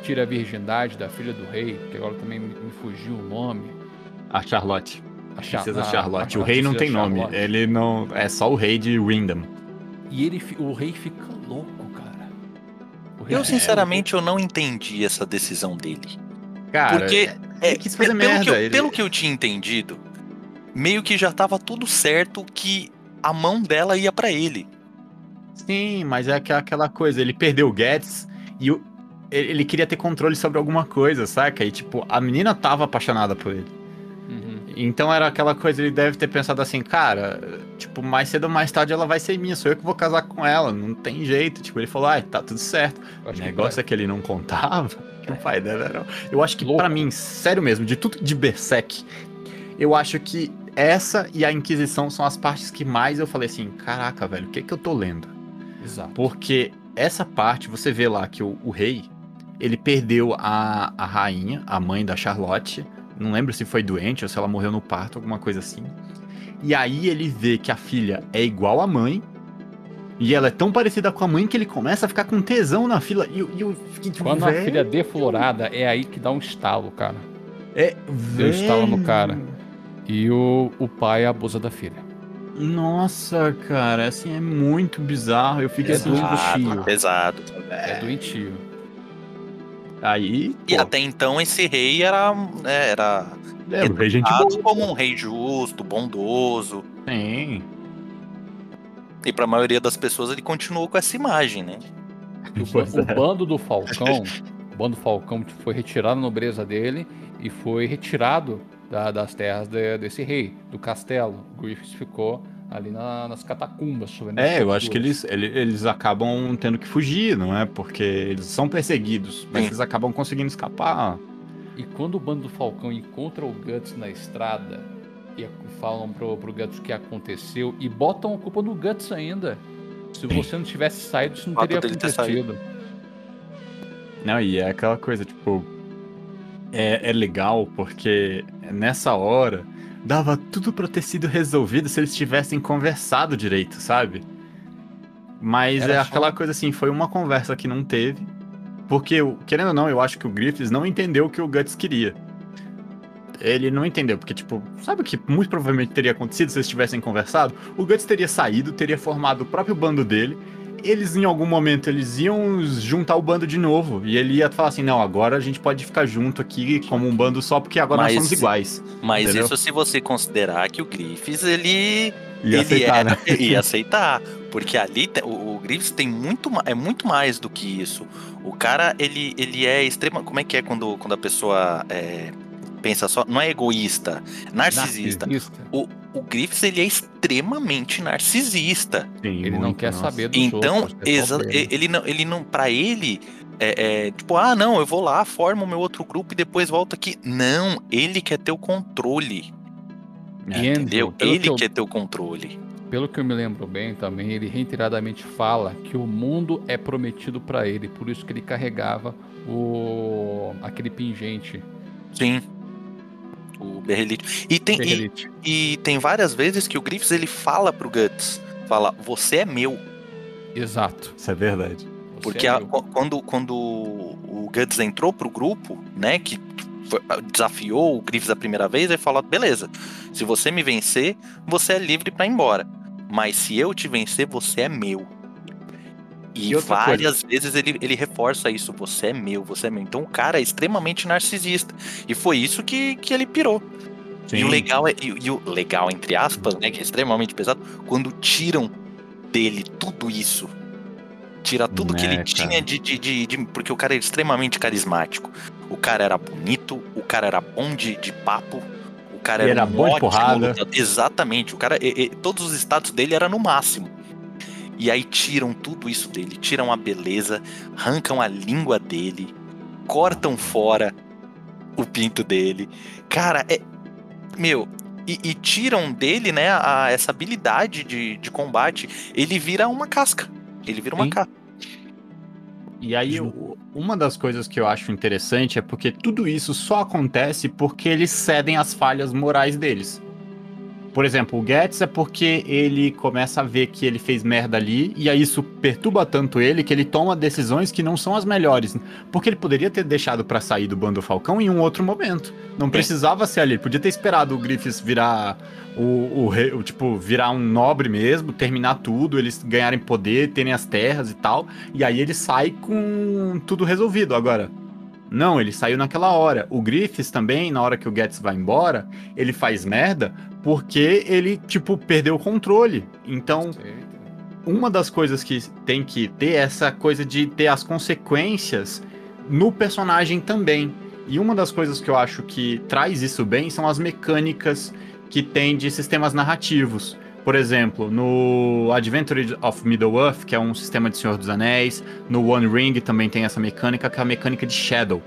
e tira a virgindade da filha do rei, que agora também me, me fugiu o nome. A Charlotte. A Cha- Princesa Charlotte. a- o a rei não tem nome. Charlotte. Ele não. É só o rei de Windham. E ele, o rei fica louco, cara. O rei Eu, fica sinceramente, eu não entendi essa decisão dele. Cara, Porque, é, fazer pelo, merda. que eu, ele- pelo que eu tinha entendido, meio que já tava tudo certo que a mão dela ia pra ele. Sim, mas é aquela coisa, ele perdeu o Guedes e o- ele queria ter controle sobre alguma coisa, saca? E tipo, a menina tava apaixonada por ele. Uhum. Então era aquela coisa, ele deve ter pensado assim, cara, tipo, mais cedo ou mais tarde ela vai ser minha, sou eu que vou casar com ela, não tem jeito. Tipo, ele falou, ai, tá tudo certo. O acho que negócio é que ele não contava, que o pai dela era. Eu acho que pra mim, sério mesmo, de tudo de Berserk, eu acho que essa e a Inquisição são as partes que mais eu falei assim, caraca, velho, o que que eu tô lendo? Exato. Porque essa parte, você vê lá que o, o rei, ele perdeu a, a rainha, a mãe da Charlotte. Não lembro se foi doente ou se ela morreu no parto, alguma coisa assim. E aí ele vê que a filha é igual à mãe. E ela é tão parecida com a mãe que ele começa a ficar com tesão na fila. E eu, eu fiquei tipo, Quando a velho, filha é deflorada, é aí que dá um estalo, cara. É, Deu estalo no velho. cara. E o, o pai abusa da filha. Nossa, cara, assim, é muito bizarro. Eu fiquei É assim, doentio. pesado. É doentio. Aí, E pô, até então esse rei era, né, era é, o rei gente boa. como um rei justo, bondoso. Sim. E pra maioria das pessoas ele continuou com essa imagem, né? O, o é. bando do Falcão, o bando do Falcão foi retirado a nobreza dele e foi retirado da- das terras de- desse rei, do castelo. O Griffiths ficou ali na- nas catacumbas. É, eu acho que eles, ele- eles acabam tendo que fugir, não é? Porque eles são perseguidos, mas eles acabam conseguindo escapar. E quando o bando do Falcão encontra o Guts na estrada e falam pro, pro Guts o que aconteceu e botam a culpa no Guts ainda. Se você não tivesse saído, isso não teria acontecido. Não, e é aquela coisa, tipo. É, é legal porque nessa hora dava tudo pra ter sido resolvido se eles tivessem conversado direito, sabe? Mas Era é só- aquela coisa assim, foi uma conversa que não teve. Porque, querendo ou não, eu acho que o Griffiths não entendeu o que o Guts queria. Ele não entendeu, porque, tipo, sabe o que muito provavelmente teria acontecido se eles tivessem conversado? O Guts teria saído, teria formado o próprio bando dele. Eles, em algum momento, eles iam juntar o bando de novo. E ele ia falar assim: não, agora a gente pode ficar junto aqui como um bando só, porque agora Mas- nós somos iguais. Mas Entendeu? isso se você considerar que o Griffiths, ele Ia ele aceitar, era- né? ia aceitar. Porque ali o, o Grievous tem muito, é muito mais do que isso. O cara, ele, ele é extrema. Como é que é quando, quando a pessoa é, pensa só? Não é egoísta, narcisista. Narcisista. O, o Griffiths, ele é extremamente narcisista. Sim, Ele não quer nossa. saber dos Então, outros. é ele não, ele não, para ele, é, é, tipo, ah, não, eu vou lá, formo o meu outro grupo e depois volto aqui. Não, ele quer ter o controle, É, Andrew, entendeu? Ele que eu- quer ter o controle. Pelo que eu me lembro bem também, ele reiteradamente fala que o mundo é prometido pra ele, por isso que ele carregava o aquele pingente. Sim. O Berrelite. E tem, e, Berrelite. e tem várias vezes que o Griffiths ele fala pro Guts, fala, você é meu. Exato. Isso é verdade. Você Porque é a- quando, quando o Guts entrou pro grupo, né, que desafiou o Griffiths a primeira vez, ele falou, beleza, se você me vencer, você é livre pra ir embora. Mas se eu te vencer, você é meu. E, E várias vezes ele, ele reforça isso, você é meu, você é meu. Então o cara é extremamente narcisista. E foi isso que, que ele pirou. E o legal é, e, e o legal, entre aspas, né, que é extremamente pesado, quando tiram dele tudo isso. Tira tudo que ele cara. tinha de, de, de, de- Porque o cara é extremamente carismático. O cara era bonito, o cara era bom de, de papo, o cara era, era bom de ótimo porrada. lutador. Exatamente. O cara. e- e- todos os status dele era no máximo. E aí tiram tudo isso dele, tiram a beleza, arrancam a língua dele, cortam fora o pinto dele. Cara, é. Meu, e, e tiram dele, né, a, essa habilidade de, de combate. Ele vira uma casca. Ele vira uma Sim. casca. E aí, o- uma das coisas que eu acho interessante é porque tudo isso só acontece porque eles cedem às falhas morais deles. Por exemplo, o Guedes é porque ele começa a ver que ele fez merda ali, e aí isso perturba tanto ele que ele toma decisões que não são as melhores. Porque ele poderia ter deixado pra sair do Bando Falcão em um outro momento. Não precisava ser ali. Ele podia ter esperado o Griffiths virar o, o, rei- o, tipo, virar um nobre mesmo, terminar tudo, eles ganharem poder, terem as terras e tal. E aí ele sai com tudo resolvido. Agora, não, ele saiu naquela hora. O Griffiths também, na hora que o Guedes vai embora, ele faz merda porque ele, tipo, perdeu o controle. Então, uma das coisas que tem que ter é essa coisa de ter as consequências no personagem também. E uma das coisas que eu acho que traz isso bem são as mecânicas que tem de sistemas narrativos. Por exemplo, no Adventure of Middle-earth, que é um sistema de Senhor dos Anéis, no One Ring também tem essa mecânica, que é a mecânica de Shadow.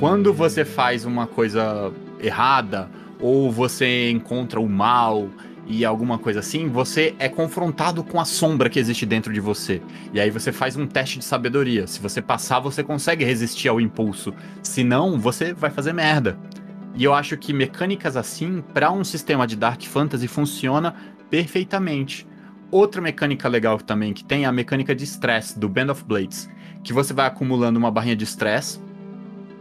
Quando você faz uma coisa errada, ou você encontra o mal e alguma coisa assim, você é confrontado com a sombra que existe dentro de você. E aí você faz um teste de sabedoria. Se você passar, você consegue resistir ao impulso. Se não, você vai fazer merda. E eu acho que mecânicas assim, para um sistema de Dark Fantasy, funciona perfeitamente. Outra mecânica legal também que tem é a mecânica de stress do Band of Blades, que você vai acumulando uma barrinha de stress.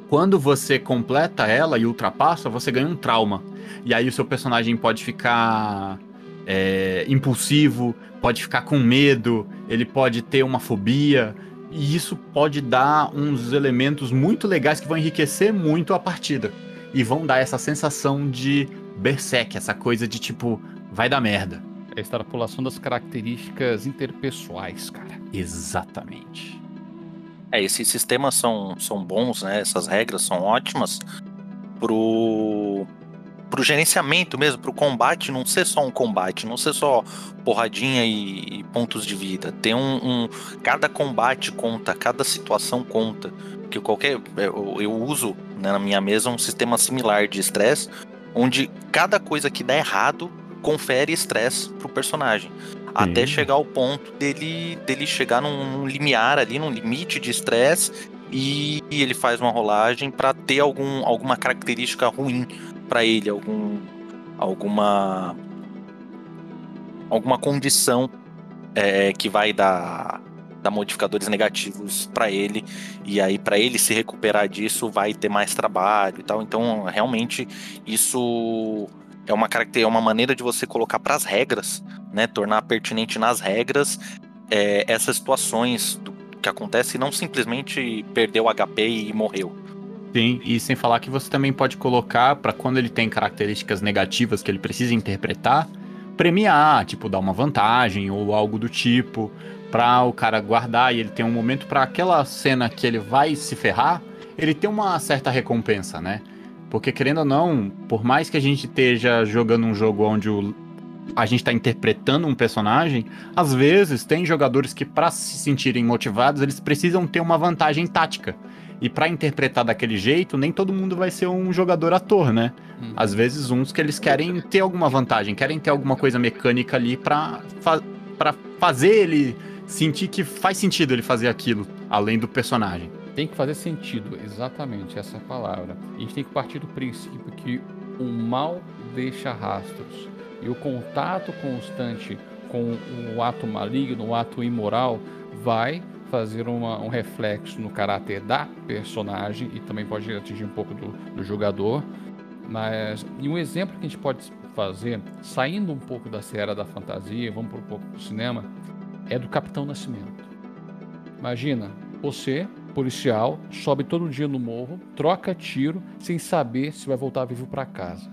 Quando você completa ela e ultrapassa, você ganha um trauma. E aí o seu personagem pode ficar é, impulsivo, pode ficar com medo, ele pode ter uma fobia. E isso pode dar uns elementos muito legais que vão enriquecer muito a partida. E vão dar essa sensação de berserk, essa coisa de tipo, vai dar merda. É a extrapolação das características interpessoais, cara. Exatamente. É, esses sistemas são, são bons, né? Essas regras são ótimas pro, pro gerenciamento mesmo, pro combate não ser só um combate, não ser só porradinha e, e pontos de vida. Ter um, um- Cada combate conta, cada situação conta. Que qualquer. Eu, eu uso né, na minha mesa um sistema similar de estresse, onde cada coisa que dá errado confere estresse pro personagem. Até chegar ao ponto dele, dele chegar num, num limiar ali, num limite de estresse, e, ele faz uma rolagem para ter algum, alguma característica ruim para ele, algum, alguma alguma condição é, que vai dar, dar modificadores negativos para ele e aí para ele se recuperar disso vai ter mais trabalho e tal. Então realmente isso é uma é uma maneira de você colocar para as regras, né, tornar pertinente nas regras é, essas situações do que acontece e não simplesmente perdeu HP e morreu. Sim, e sem falar que você também pode colocar para quando ele tem características negativas que ele precisa interpretar, premiar, tipo dar uma vantagem ou algo do tipo, para o cara guardar e ele tem um momento para aquela cena que ele vai se ferrar, ele tem uma certa recompensa, né? Porque querendo ou não, por mais que a gente esteja jogando um jogo onde o, a gente está interpretando um personagem, às vezes tem jogadores que para se sentirem motivados, eles precisam ter uma vantagem tática. E para interpretar daquele jeito, nem todo mundo vai ser um jogador ator, né? Hum. Às vezes uns que eles querem ter alguma vantagem, querem ter alguma coisa mecânica ali para fa pra fazer ele sentir que faz sentido ele fazer aquilo, além do personagem. Tem que fazer sentido, exatamente essa palavra. A gente tem que partir do princípio que o mal deixa rastros. E o contato constante com o ato maligno, o ato imoral, vai fazer uma, um reflexo no caráter da personagem e também pode atingir um pouco do, do jogador. Mas, e um exemplo que a gente pode fazer, saindo um pouco da seara da fantasia, vamos para um pouco do cinema, é do Capitão Nascimento. Imagina, você, policial, sobe todo dia no morro, troca tiro sem saber se vai voltar vivo para casa.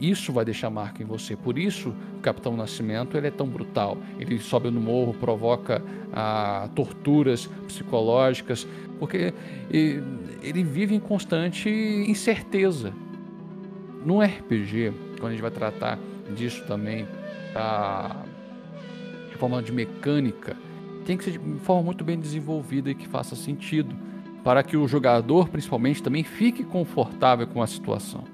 Isso vai deixar marca em você. Por isso, o Capitão Nascimento ele é tão brutal. Ele sobe no morro, provoca ah, torturas psicológicas, porque ele vive em constante incerteza. No RPG, quando a gente vai tratar disso também, de forma de mecânica, tem que ser de forma muito bem desenvolvida e que faça sentido, para que o jogador, principalmente, também fique confortável com a situação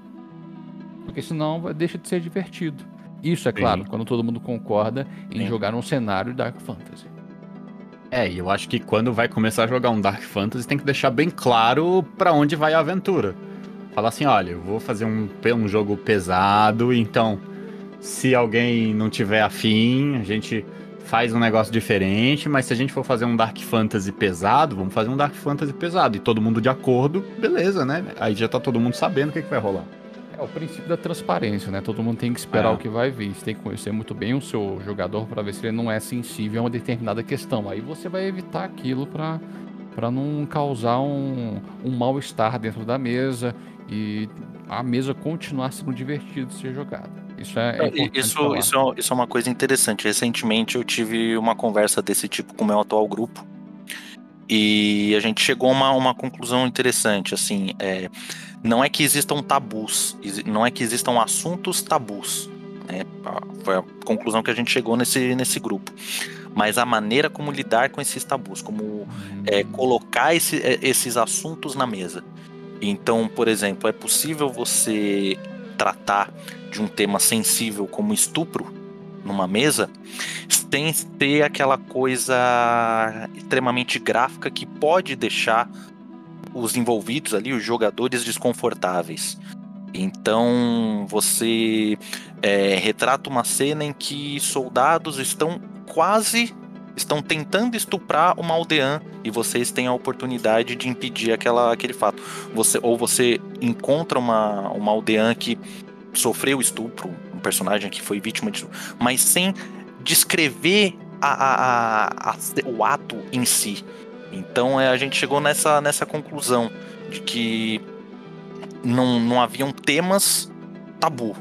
porque senão deixa de ser divertido. Isso é claro, Sim. quando todo mundo concorda em Sim. jogar um cenário Dark Fantasy. É, e eu acho que quando vai começar a jogar um Dark Fantasy tem que deixar bem claro para onde vai a aventura. Falar assim, olha, eu vou fazer um, um jogo pesado, então se alguém não tiver afim, a gente faz um negócio diferente, mas se a gente for fazer um Dark Fantasy pesado, vamos fazer um Dark Fantasy pesado. E todo mundo de acordo, beleza, né? Aí já tá todo mundo sabendo o que, que vai rolar. É o princípio da transparência, né? Todo mundo tem que esperar é. o que vai vir. Você tem que conhecer muito bem o seu jogador para ver se ele não é sensível a uma determinada questão. Aí você vai evitar aquilo para para não causar um, um mal-estar dentro da mesa e a mesa continuar sendo divertida de ser jogada. Isso é, é isso, isso, é, isso é uma coisa interessante. Recentemente eu tive uma conversa desse tipo com o meu atual grupo e a gente chegou a uma, uma conclusão interessante. Assim, é, não é que existam tabus, não é que existam assuntos tabus. Né? Foi a conclusão que a gente chegou nesse, nesse grupo. Mas a maneira como lidar com esses tabus, como é, hum. colocar esse, é, esses assuntos na mesa. Então, por exemplo, é possível você tratar de um tema sensível como estupro numa mesa sem ter aquela coisa extremamente gráfica que pode deixar os envolvidos ali, os jogadores desconfortáveis. Então você é, retrata uma cena em que soldados estão quase estão tentando estuprar uma aldeã e vocês têm a oportunidade de impedir aquela, aquele fato. Você ou você encontra uma, uma aldeã que sofreu estupro, um personagem que foi vítima disso, mas sem descrever a, a, a, o ato em si. Então é, a gente chegou nessa, nessa conclusão de que não, não haviam temas tabu,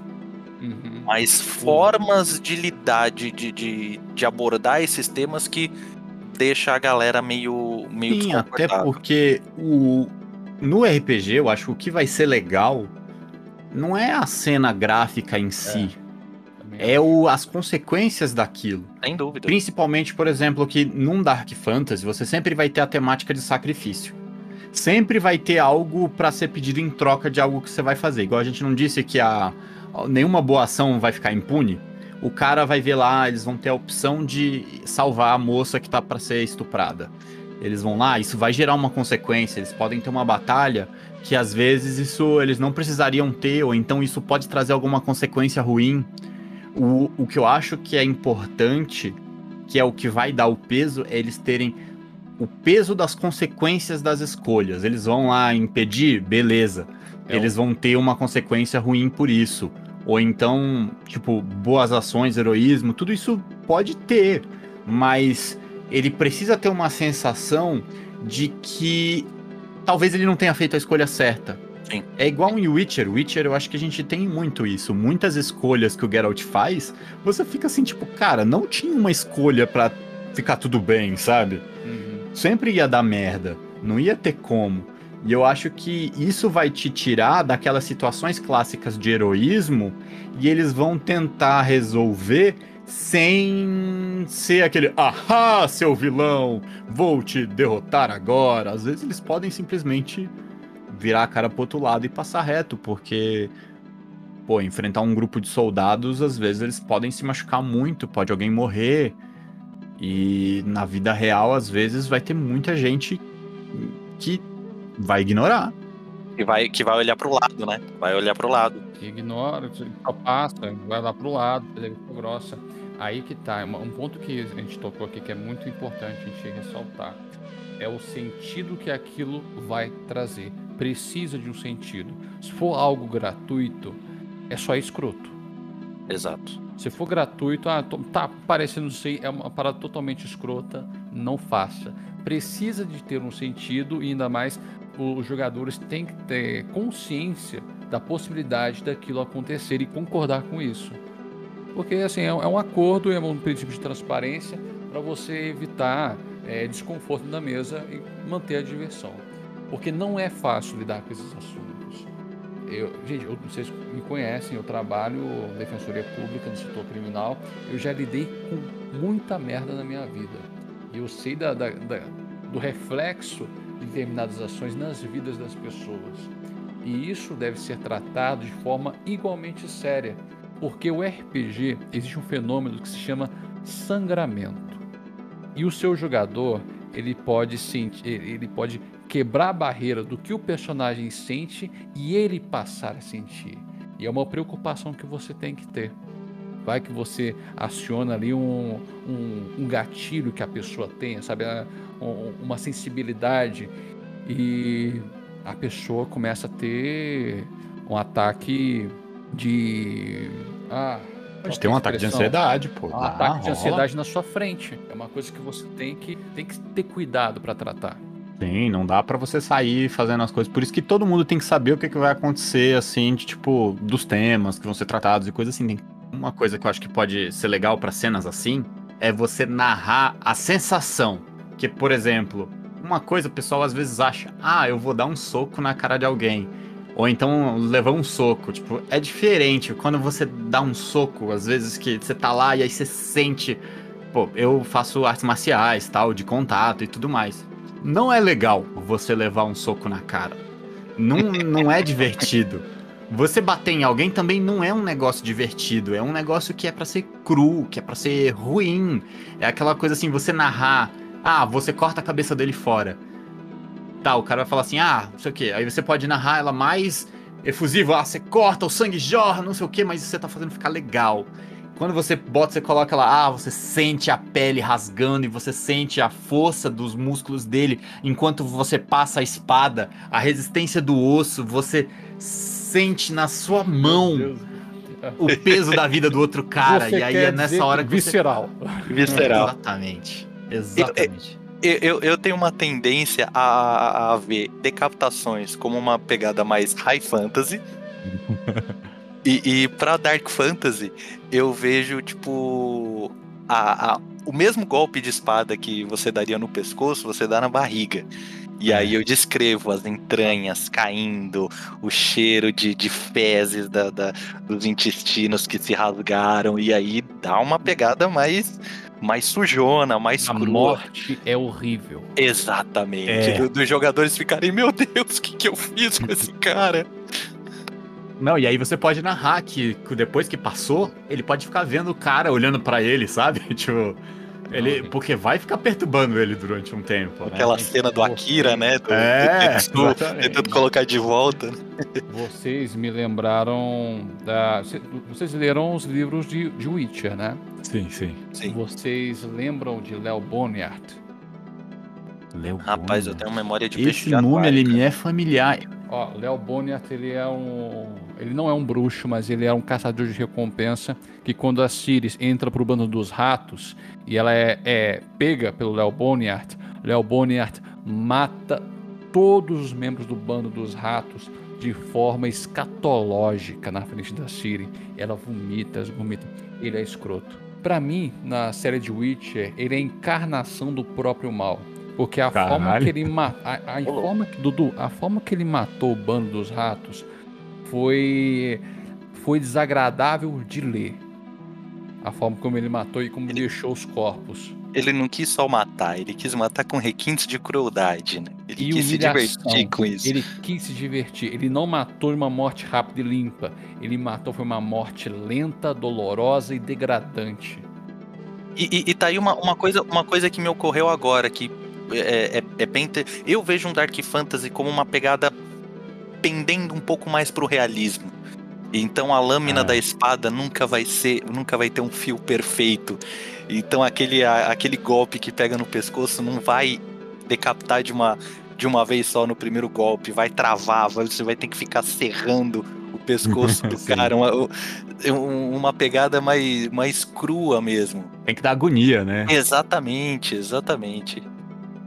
uhum. mas formas de lidar, de, de, de, de, abordar esses temas que deixa a galera meio, meio Sim, até porque o, no RPG eu acho que o que vai ser legal não é a cena gráfica em si. É é o, as consequências daquilo. Sem dúvida. Principalmente, por exemplo, que num Dark Fantasy você sempre vai ter a temática de sacrifício. sempre vai ter algo para ser pedido em troca de algo que você vai fazer. Igual a gente não disse que a, nenhuma boa ação vai ficar impune. O cara vai ver lá, eles vão ter a opção de salvar a moça que tá para ser estuprada. Eles vão lá, isso vai gerar uma consequência. Eles podem ter uma batalha que às vezes isso eles não precisariam ter, ou então isso pode trazer alguma consequência ruim. O, o que eu acho que é importante, que é o que vai dar o peso, é eles terem o peso das consequências das escolhas. Eles vão lá impedir, beleza. É eles vão ter uma consequência ruim por isso. Ou então, tipo, boas ações, heroísmo, tudo isso pode ter, mas ele precisa ter uma sensação de que talvez ele não tenha feito a escolha certa. Sim. É igual em Witcher. Witcher, eu acho que a gente tem muito isso. Muitas escolhas que o Geralt faz, você fica assim, tipo, cara, não tinha uma escolha para ficar tudo bem, sabe? Uhum. Sempre ia dar merda. Não ia ter como. E eu acho que isso vai te tirar daquelas situações clássicas de heroísmo e eles vão tentar resolver sem ser aquele ahá, seu vilão, vou te derrotar agora. Às vezes eles podem simplesmente virar a cara pro outro lado e passar reto, porque pô, enfrentar um grupo de soldados, às vezes eles podem se machucar muito, pode alguém morrer. E na vida real, às vezes vai ter muita gente que vai ignorar. Que vai, que vai olhar pro lado, né? Vai olhar pro lado. Ignora, só passa, vai lá pro lado, grossa. Aí que tá, um ponto que a gente tocou aqui que é muito importante a gente ressaltar. É o sentido que aquilo vai trazer. Precisa de um sentido. Se for algo gratuito, é só escroto. Exato. Se for gratuito, ah, tá parecendo ser é uma parada totalmente escrota, não faça. Precisa de ter um sentido e ainda mais os jogadores têm que ter consciência da possibilidade daquilo acontecer e concordar com isso. Porque assim, é, é um acordo, é um princípio de transparência para você evitar é, desconforto na mesa e manter a diversão. Porque não é fácil lidar com esses assuntos. Eu, gente, eu, vocês me conhecem, eu trabalho defensoria pública no setor criminal, eu já lidei com muita merda na minha vida. E eu sei da, da, da, do reflexo de determinadas ações nas vidas das pessoas. E isso deve ser tratado de forma igualmente séria, porque o RPG existe um fenômeno que se chama sangramento. E o seu jogador, ele pode sentir, ele pode quebrar a barreira do que o personagem sente e ele passar a sentir. E é uma preocupação que você tem que ter. Vai que você aciona ali um, um, um gatilho que a pessoa tenha, sabe? Uma sensibilidade e a pessoa começa a ter um ataque de. Ah, a gente tem um ataque de ansiedade, pô. Um ah, ataque de ansiedade na sua frente. É uma coisa que você tem que, tem que ter cuidado para tratar. Sim, não dá para você sair fazendo as coisas. Por isso que todo mundo tem que saber o que, que vai acontecer, assim, de, tipo, dos temas que vão ser tratados e coisas assim. Tem uma coisa que eu acho que pode ser legal para cenas assim é você narrar a sensação. Que, por exemplo, uma coisa o pessoal às vezes acha, ah, eu vou dar um soco na cara de alguém. Ou então levar um soco. Tipo, é diferente quando você dá um soco, às vezes que você tá lá e aí você sente. Pô, eu faço artes marciais, tal, de contato e tudo mais. Não é legal você levar um soco na cara. Não, não é divertido. Você bater em alguém também não é um negócio divertido, é um negócio que é para ser cru, que é para ser ruim. É aquela coisa assim, você narrar, ah, você corta a cabeça dele fora. Tá, o cara vai falar assim, ah, não sei o que. Aí você pode narrar ela mais efusivo, ah, você corta, o sangue jorra, não sei o que, mas você tá fazendo ficar legal. Quando você bota, você coloca lá, ah, você sente a pele rasgando e você sente a força dos músculos dele enquanto você passa a espada, a resistência do osso, você sente na sua mão o peso da vida do outro cara. Você e aí é nessa hora que. Visceral. Você... Visceral. Exatamente. Exatamente eu, eu tenho uma tendência a, a ver decapitações como uma pegada mais high fantasy. e, e pra Dark Fantasy, eu vejo, tipo, a, a, o mesmo golpe de espada que você daria no pescoço, você dá na barriga. E aí eu descrevo as entranhas caindo, o cheiro de, de fezes da, da, dos intestinos que se rasgaram, e aí dá uma pegada mais mais sujona, mais A crua. morte é horrível. Exatamente. É. Do- Dos jogadores ficarem, meu Deus, o que, que eu fiz com esse cara? Não, e aí você pode narrar que que depois que passou, ele pode ficar vendo o cara olhando pra ele, sabe? tipo, ele, porque vai ficar perturbando ele durante um tempo, né? Aquela cena do Akira, né? Do, É, do tentando colocar de volta. Vocês me lembraram da. cê- Vocês leram os livros de, de Witcher, né? Sim, sim. Sim. Vocês lembram de Léo Boniart? Leo Rapaz, eu tenho memória de Esse nome ele me é familiar. Ó, Léo Boniart, ele é um. Ele não é um bruxo, mas ele é um caçador de recompensa. Que quando a Ciris entra pro bando dos ratos e ela é, é pega pelo Léo Boniart, Léo Boniart mata todos os membros do bando dos ratos de forma escatológica na frente da Ciri. Ela vomita, vomita. Ele é escroto. Pra mim, na série de Witcher, ele é a encarnação do próprio mal. Porque a forma Caralho. que ele ma a, a forma que Dudu, a forma que ele matou o bando dos ratos foi foi desagradável de ler. A forma como ele matou e como Ele- deixou os corpos. Ele não quis só matar, ele quis matar com requintes de crueldade, né? Ele E quis se humilhação. divertir com isso. Ele quis se divertir. Ele não matou uma morte rápida e limpa. Ele matou foi uma morte lenta, dolorosa e degradante. E, e- e tá aí uma, uma, coisa, uma coisa que me ocorreu agora, que é, é, é bem. Eu vejo um Dark Fantasy como uma pegada pendendo um pouco mais pro realismo. Então a lâmina Ah. da espada nunca vai ser, nunca vai ter um fio perfeito. Então aquele, a- aquele golpe que pega no pescoço não vai decapitar de uma, de uma vez só no primeiro golpe, vai travar, você vai ter que ficar serrando o pescoço do cara. Uma, um- uma pegada mais, mais crua mesmo. Tem que dar agonia, né? Exatamente, exatamente.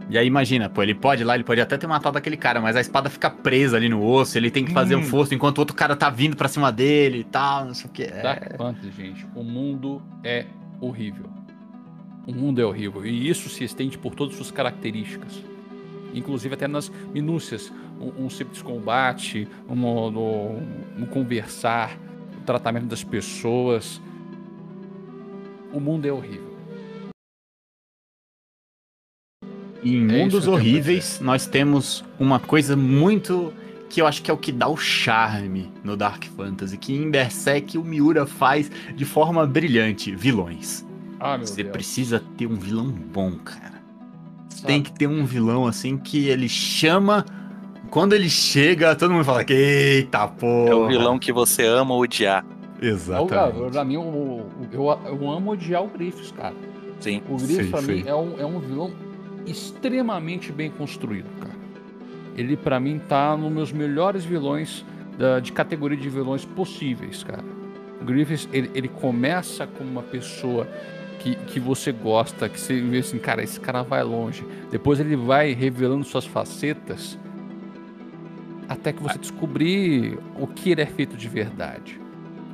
E aí imagina, pô, ele pode ir lá, ele pode até ter matado aquele cara, mas a espada fica presa ali no osso, ele tem que fazer Hum. um forço enquanto o outro cara tá vindo pra cima dele e tal, não sei o que. Dark Fantasy, gente, o mundo é horrível. O mundo é horrível. E isso se estende por todas as suas características. Inclusive até nas minúcias. Um, um simples combate, um, no- um conversar, o tratamento das pessoas. O mundo é horrível. E em É Mundos eu Horríveis, nós temos uma coisa muito que eu acho que é o que dá o charme no Dark Fantasy, que em Berserk o Miura faz de forma brilhante, vilões. Ah, meu Você Deus. precisa ter um vilão bom, cara. Sabe? Tem que ter um vilão assim que ele chama. Quando ele chega, todo mundo fala que eita porra. É o vilão que você ama odiar. Exatamente. Pra mim, eu, eu, eu amo odiar o Griffiths, cara. Sim. O Griffiths, Sim, pra mim, sim. é um, é um vilão extremamente bem construído, cara. Ele, pra mim, tá nos meus melhores vilões da- de categoria de vilões possíveis, cara. O Griffiths, ele, ele começa como uma pessoa que, que você gosta, que você vê assim, cara, esse cara vai longe. Depois ele vai revelando suas facetas até que você descobrir o que ele é feito de verdade.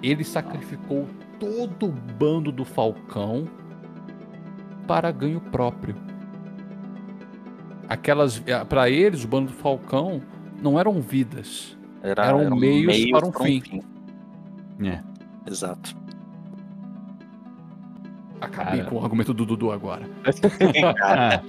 Ele sacrificou todo o bando do Falcão para ganho próprio. Aquelas, para eles, o bando do Falcão não eram vidas. Era, Eram era meios para um fim. É. Exato. Acabei Cara. com o argumento do Dudu agora. É.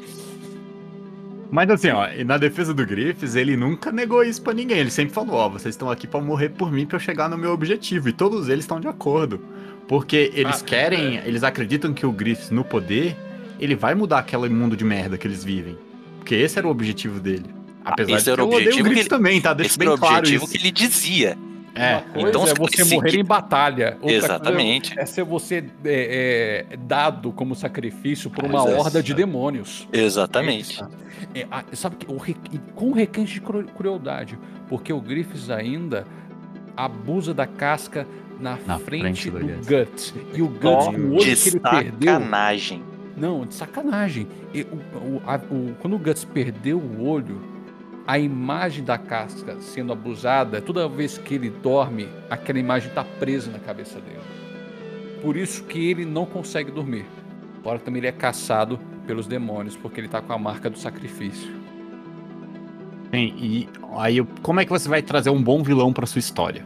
Mas assim, ó, e na defesa do Griffiths, ele nunca negou isso pra ninguém. Ele sempre falou, ó, vocês estão aqui pra morrer por mim pra eu chegar no meu objetivo. E todos eles estão de acordo. Porque eles Ah, querem, eles acreditam que o Griffiths no poder, ele vai mudar aquele mundo de merda que eles vivem. Porque esse era o objetivo dele. Apesar esse de que era o eu odeio o objetivo que Griffiths ele- também, tá? Deixa Esse bem era o claro objetivo isso. que ele dizia. É, Uma coisa então é você morrer em batalha. Outra Exatamente. coisa é ser você é, é, dado como sacrifício por uma é. horda de demônios. Exatamente. É, a- sabe que o re- e com requinte de cru- crueldade, porque o Griffiths ainda abusa da casca na, Na frente, frente do do Guts. E o Guts, com o olho de que ele perdeu. sacanagem. Não, de sacanagem. E o- o- a- o- quando o Guts perdeu o olho, a imagem da casca sendo abusada, toda vez que ele dorme, aquela imagem tá presa na cabeça dele. Por isso que ele não consegue dormir. Que também ele é caçado pelos demônios, porque ele tá com a marca do sacrifício. Sim, e aí, como é que você vai trazer um bom vilão pra sua história?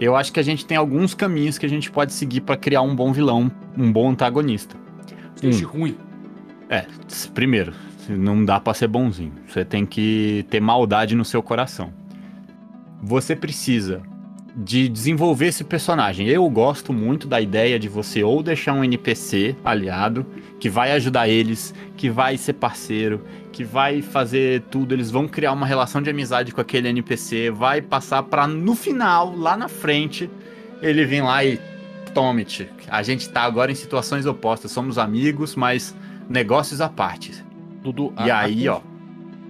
Eu acho que a gente tem alguns caminhos que a gente pode seguir pra criar um bom vilão, um bom antagonista. Seja ruim. É, primeiro, não dá pra ser bonzinho. Você tem que ter maldade no seu coração. Você precisa de desenvolver esse personagem. Eu gosto muito da ideia de você ou deixar um NPC aliado que vai ajudar eles, que vai ser parceiro, que vai fazer tudo, eles vão criar uma relação de amizade com aquele NPC, vai passar para no final, lá na frente, ele vir lá e tome-te. A gente tá agora em situações opostas, somos amigos, mas negócios à parte. Dudu, e a, aí, a, ó,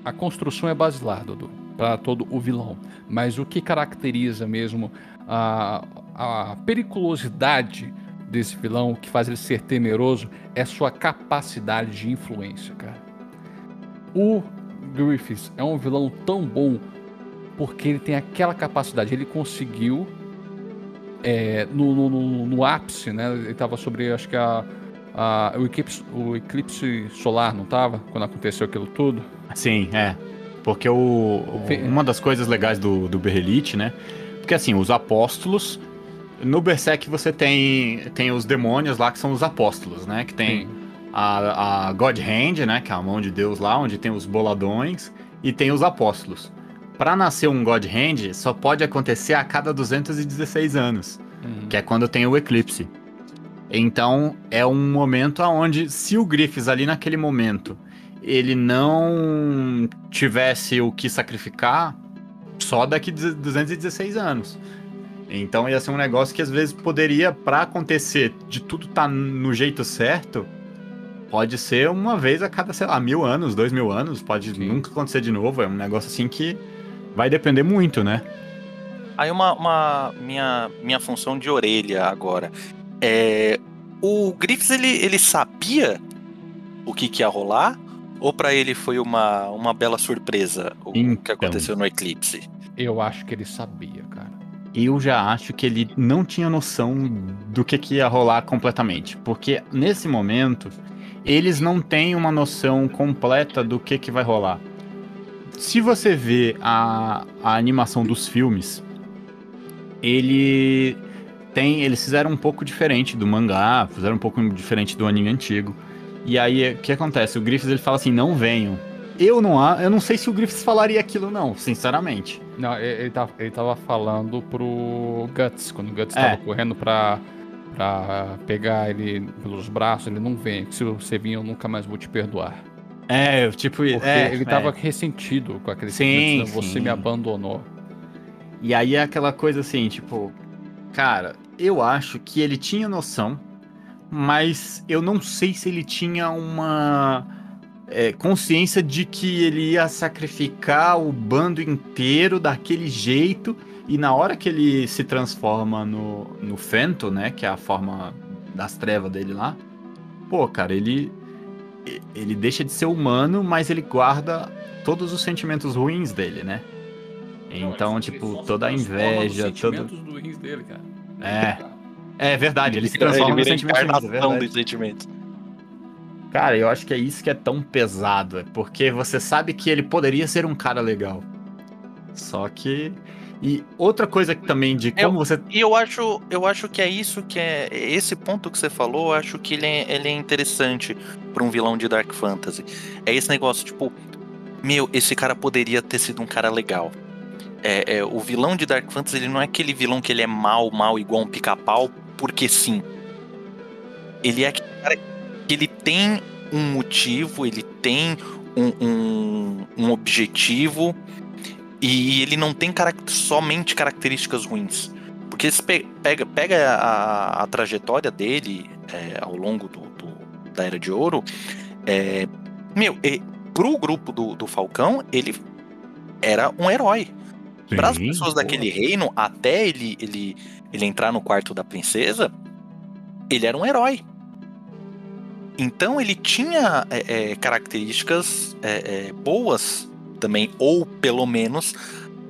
a construção é basilar, Dudu, para todo o vilão. Mas o que caracteriza mesmo a, a periculosidade desse vilão, o que faz ele ser temeroso, é sua capacidade de influência, cara. O Griffiths é um vilão tão bom porque ele tem aquela capacidade. Ele conseguiu é, no, no, no, ápice, né? Ele estava sobre, acho que a, a, o, eclipse, o eclipse solar, não estava? Quando aconteceu aquilo tudo? Sim, é. Porque o, o uma das coisas legais do, do Berrelite, né? Porque assim, os apóstolos. No Berserk você tem, tem os demônios lá que são os apóstolos, né? Que tem a, a God Hand, né? Que é a mão de Deus lá, onde tem os boladões, e tem os apóstolos. Para nascer um God Hand, só pode acontecer a cada 216 anos, uhum. que é quando tem o eclipse. Então, é um momento onde, se o Griffiths ali naquele momento ele não tivesse o que sacrificar, só daqui 216 anos. Então ia ser um negócio que às vezes poderia, para acontecer, de tudo tá no jeito certo, pode ser uma vez a cada, sei lá, mil anos, dois mil anos, pode Sim. nunca acontecer de novo. É um negócio assim que vai depender muito, né? Aí uma, uma minha, minha função de orelha agora. É, o Griffiths, ele, ele sabia o que, que ia rolar? Ou para ele foi uma, uma bela surpresa o então, que aconteceu no eclipse? Eu acho que ele sabia, cara. Eu já acho que ele não tinha noção do que, que ia rolar completamente. Porque nesse momento, eles não têm uma noção completa do que, que vai rolar. Se você vê a, a animação dos filmes, ele tem. Eles fizeram um pouco diferente do mangá, fizeram um pouco diferente do anime antigo. E aí, o que acontece? O Griffiths ele fala assim: não venham. Eu não, eu não sei se o Griffiths falaria aquilo, não, sinceramente. Não, ele, tava, ele tava falando pro Guts, quando o Guts é. tava correndo pra, pra pegar ele pelos braços, ele não vem. Se você vir, eu nunca mais vou te perdoar. É, tipo, Porque é, ele tava é. ressentido com aquele sim, Guts, você me abandonou. E aí é aquela coisa assim, tipo, cara, eu acho que ele tinha noção mas eu não sei se ele tinha uma é, consciência de que ele ia sacrificar o bando inteiro daquele jeito. E na hora que ele se transforma no, no Fento, né? Que é a forma das trevas dele lá. Pô, cara, ele. Ele deixa de ser humano, mas ele guarda todos os sentimentos ruins dele, né? Então, tipo, toda a inveja. Os sentimentos todo... ruins dele, cara. É. É verdade, ele, se transforma ele no sentimento. É dos sentimentos. Cara, eu acho que é isso que é tão pesado. É porque você sabe que ele poderia ser um cara legal. Só que. E outra coisa que também de como eu, você. E eu acho, eu acho que é isso que é. Esse ponto que você falou, eu acho que ele é, ele é interessante para um vilão de Dark Fantasy. É esse negócio, tipo, meu, esse cara poderia ter sido um cara legal. É, é, o vilão de Dark Fantasy ele não é aquele vilão que ele é mal, mal igual um pica-pau, porque sim. Ele é aquele cara que ele tem um motivo, ele tem um, um, um objetivo e ele não tem somente características ruins. Porque você pega, pega a, a trajetória dele é, ao longo do, do, da Era de Ouro, é, meu, e, pro grupo do, do Falcão, ele era um herói. Para as pessoas daquele reino, até ele, ele ele entrar no quarto da princesa, ele era um herói. Então ele tinha é, é, características é, é boas também, ou pelo menos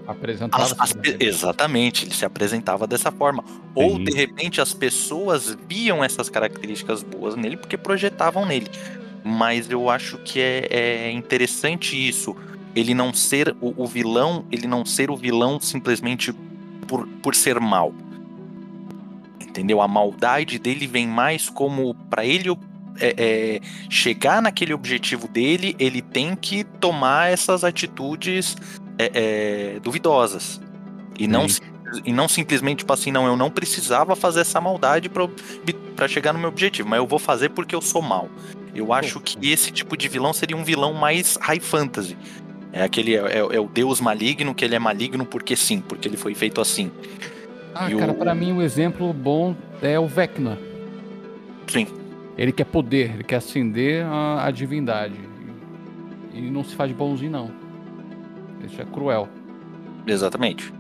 apresentava as, as, exatamente ele se apresentava dessa forma. Sim. ou de repente as pessoas viam essas características boas nele porque projetavam nele. Mas eu acho que é, é interessante isso. Ele não ser o, o, vilão ele não ser o vilão simplesmente por, por ser mal entendeu? A maldade dele vem mais como para ele é, é, chegar naquele objetivo dele, ele tem que tomar essas atitudes é, é, duvidosas. E não, e não simplesmente, tipo assim, não, eu não precisava fazer essa maldade para chegar no meu objetivo, mas eu vou fazer porque eu sou mal. Eu acho que esse tipo de vilão seria um vilão mais high fantasy. É aquele é, é, é, o deus maligno, que ele é maligno porque sim, porque ele foi feito assim. Ah, e cara, o... para mim um exemplo bom é o Vecna. Sim. Ele quer poder, ele quer ascender a, a divindade. E não se faz bonzinho, não. Isso é cruel. Exatamente.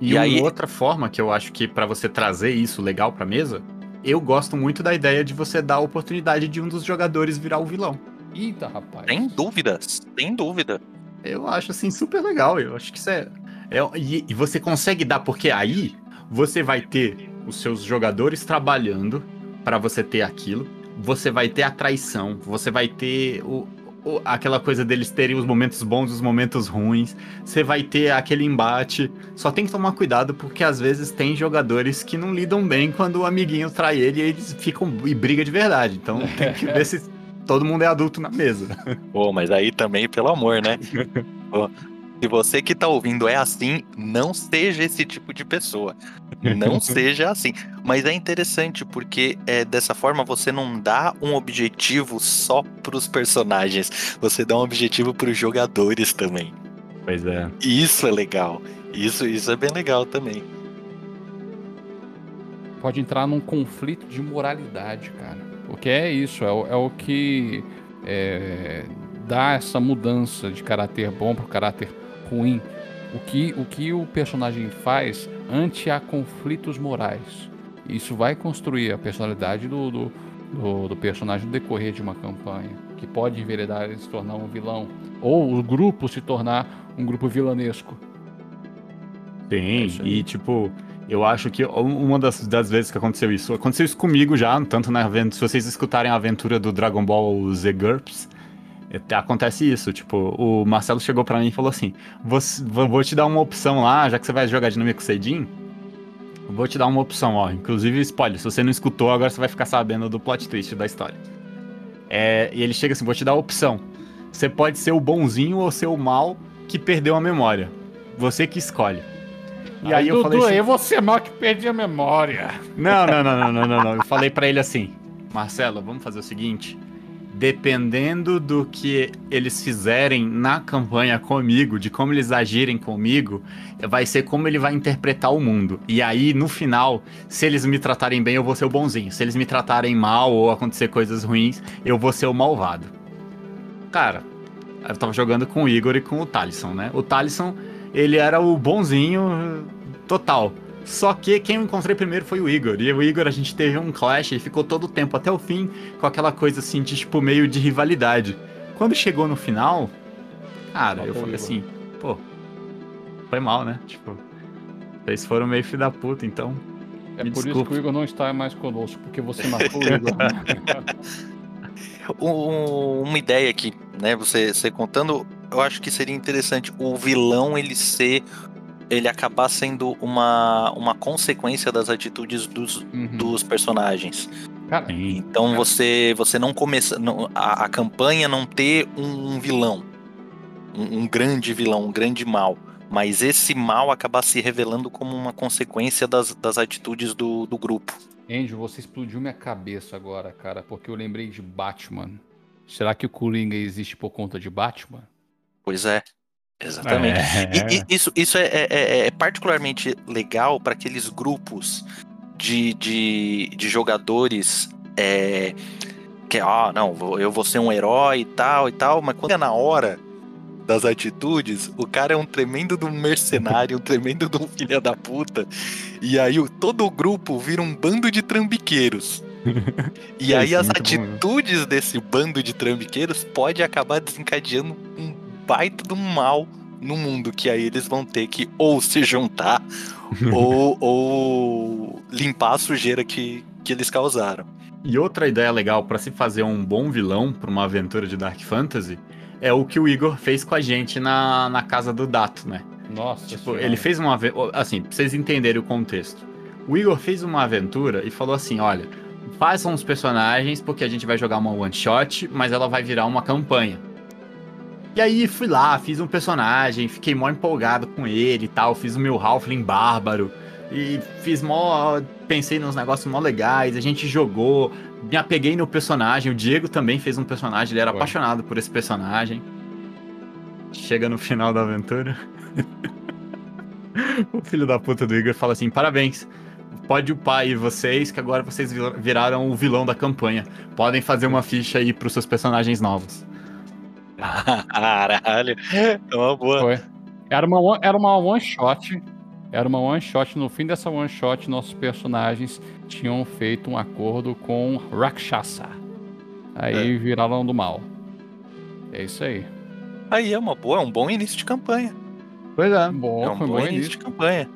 E, e uma aí... outra forma que eu acho que para você trazer isso legal pra mesa, eu gosto muito da ideia de você dar a oportunidade de um dos jogadores virar o vilão. Eita, rapaz. Sem dúvidas, sem dúvida. Eu acho assim super legal. Eu acho que isso é. é e, e você consegue dar, porque aí você vai ter os seus jogadores trabalhando para você ter aquilo. Você vai ter a traição, você vai ter o, o, aquela coisa deles terem os momentos bons e os momentos ruins. Você vai ter aquele embate. Só tem que tomar cuidado porque às vezes tem jogadores que não lidam bem quando o amiguinho trai ele e eles ficam e briga de verdade. Então tem que ver se todo mundo é adulto na mesa. Pô, mas aí também, pelo amor, né? Pô, se você que tá ouvindo é assim, não seja esse tipo de pessoa. Não seja assim. Mas é interessante porque é, dessa forma você não dá um objetivo só pros personagens, você dá um objetivo pros jogadores também. Pois é. Isso é legal. Isso, isso é bem legal também. Pode entrar num conflito de moralidade, cara. Porque é isso, é o, é o que é, dá essa mudança de caráter bom para o caráter ruim. O que, o que o personagem faz ante a conflitos morais. Isso vai construir a personalidade do, do, do, do personagem no decorrer de uma campanha, que pode enveredar e se tornar um vilão, ou o grupo se tornar um grupo vilanesco. Sim, é e tipo, eu acho que uma das, das vezes que aconteceu isso, aconteceu isso comigo já, tanto na aventura, se vocês escutarem a aventura do Dragon Ball Z GURPS, acontece isso, tipo, o Marcelo chegou para mim e falou assim, vou, vou te dar uma opção lá, já que você vai jogar dinâmico cedinho, vou te dar uma opção, ó, inclusive spoiler, se você não escutou, agora você vai ficar sabendo do plot twist da história. É, e ele chega assim, vou te dar a opção, você pode ser o bonzinho ou ser o mal que perdeu a memória, você que escolhe. E aí, aí eu Dudu, falei assim, eu vou ser mal que perdi a memória. Não, não, não, não, não, não, não. Eu falei para ele assim, Marcelo, vamos fazer o seguinte. Dependendo do que eles fizerem na campanha comigo, de como eles agirem comigo, vai ser como ele vai interpretar o mundo. E aí, no final, se eles me tratarem bem, eu vou ser o bonzinho. Se eles me tratarem mal ou acontecer coisas ruins, eu vou ser o malvado. Cara, eu tava jogando com o Igor e com o Talisson, né? O Talisson ele era o bonzinho total. Só que quem eu encontrei primeiro foi o Igor. E o Igor, a gente teve um clash e ficou todo o tempo até o fim com aquela coisa assim, de tipo, meio de rivalidade. Quando chegou no final, cara, eu falei assim, pô, foi mal, né? Tipo, vocês foram meio filho da puta, então. É por desculpa. isso que o Igor não está mais conosco, porque você matou o Igor. uma ideia aqui, né? Você, você contando, eu acho que seria interessante o vilão ele ser ele acabar sendo uma, uma consequência das atitudes dos, uhum. dos personagens. Cara, então você você não começa a, a campanha não ter um, um vilão, um, um, grande vilão, um grande mal, mas esse mal acabar se revelando como uma consequência das, das atitudes do, do grupo. Andrew, você explodiu minha cabeça agora, cara, porque eu lembrei de Batman. Será que o Coringa existe por conta de Batman? Pois é. Exatamente. É. E, e, isso, isso é, é, é, é particularmente legal para aqueles grupos de, de, de jogadores é, que, ah, não, eu vou ser um herói e tal e tal, mas quando é na hora das atitudes, o cara é um tremendo de um mercenário, um tremendo de um filho da puta. E aí todo o grupo vira um bando de trambiqueiros. E aí as atitudes bom, desse bando de trambiqueiros pode acabar desencadeando um baita do mal no mundo, que aí eles vão ter que ou se juntar ou, ou limpar a sujeira que, que eles causaram. E outra ideia legal para se fazer um bom vilão para uma aventura de Dark Fantasy é o que o Igor fez com a gente na, na casa do Dato, né? Nossa. Tipo, ele fez uma. Assim, pra vocês entenderem o contexto. O Igor fez uma aventura e falou assim: olha, façam os personagens, porque a gente vai jogar uma one shot, mas ela vai virar uma campanha. E aí fui lá, fiz um personagem, fiquei mó empolgado com ele e tal, fiz o meu Halfling bárbaro. E fiz mó. Pensei nos negócios mó legais, a gente jogou, me apeguei no personagem. O Diego também fez um personagem, ele era Foi. apaixonado por esse personagem. Chega no final da aventura. o filho da puta do Igor fala assim: parabéns. Pode upar aí vocês, que agora vocês vir- viraram o vilão da campanha. Podem fazer uma ficha aí pros seus personagens novos. Caralho. É uma boa. Foi. Era uma, one- era uma one shot. Era uma one shot. No fim dessa one shot, nossos personagens tinham feito um acordo com Rakshasa. Aí viraram do mal. É isso aí. Aí é uma boa, é um bom início de campanha. Pois é. Bom, é um foi bom bom início início. de campanha.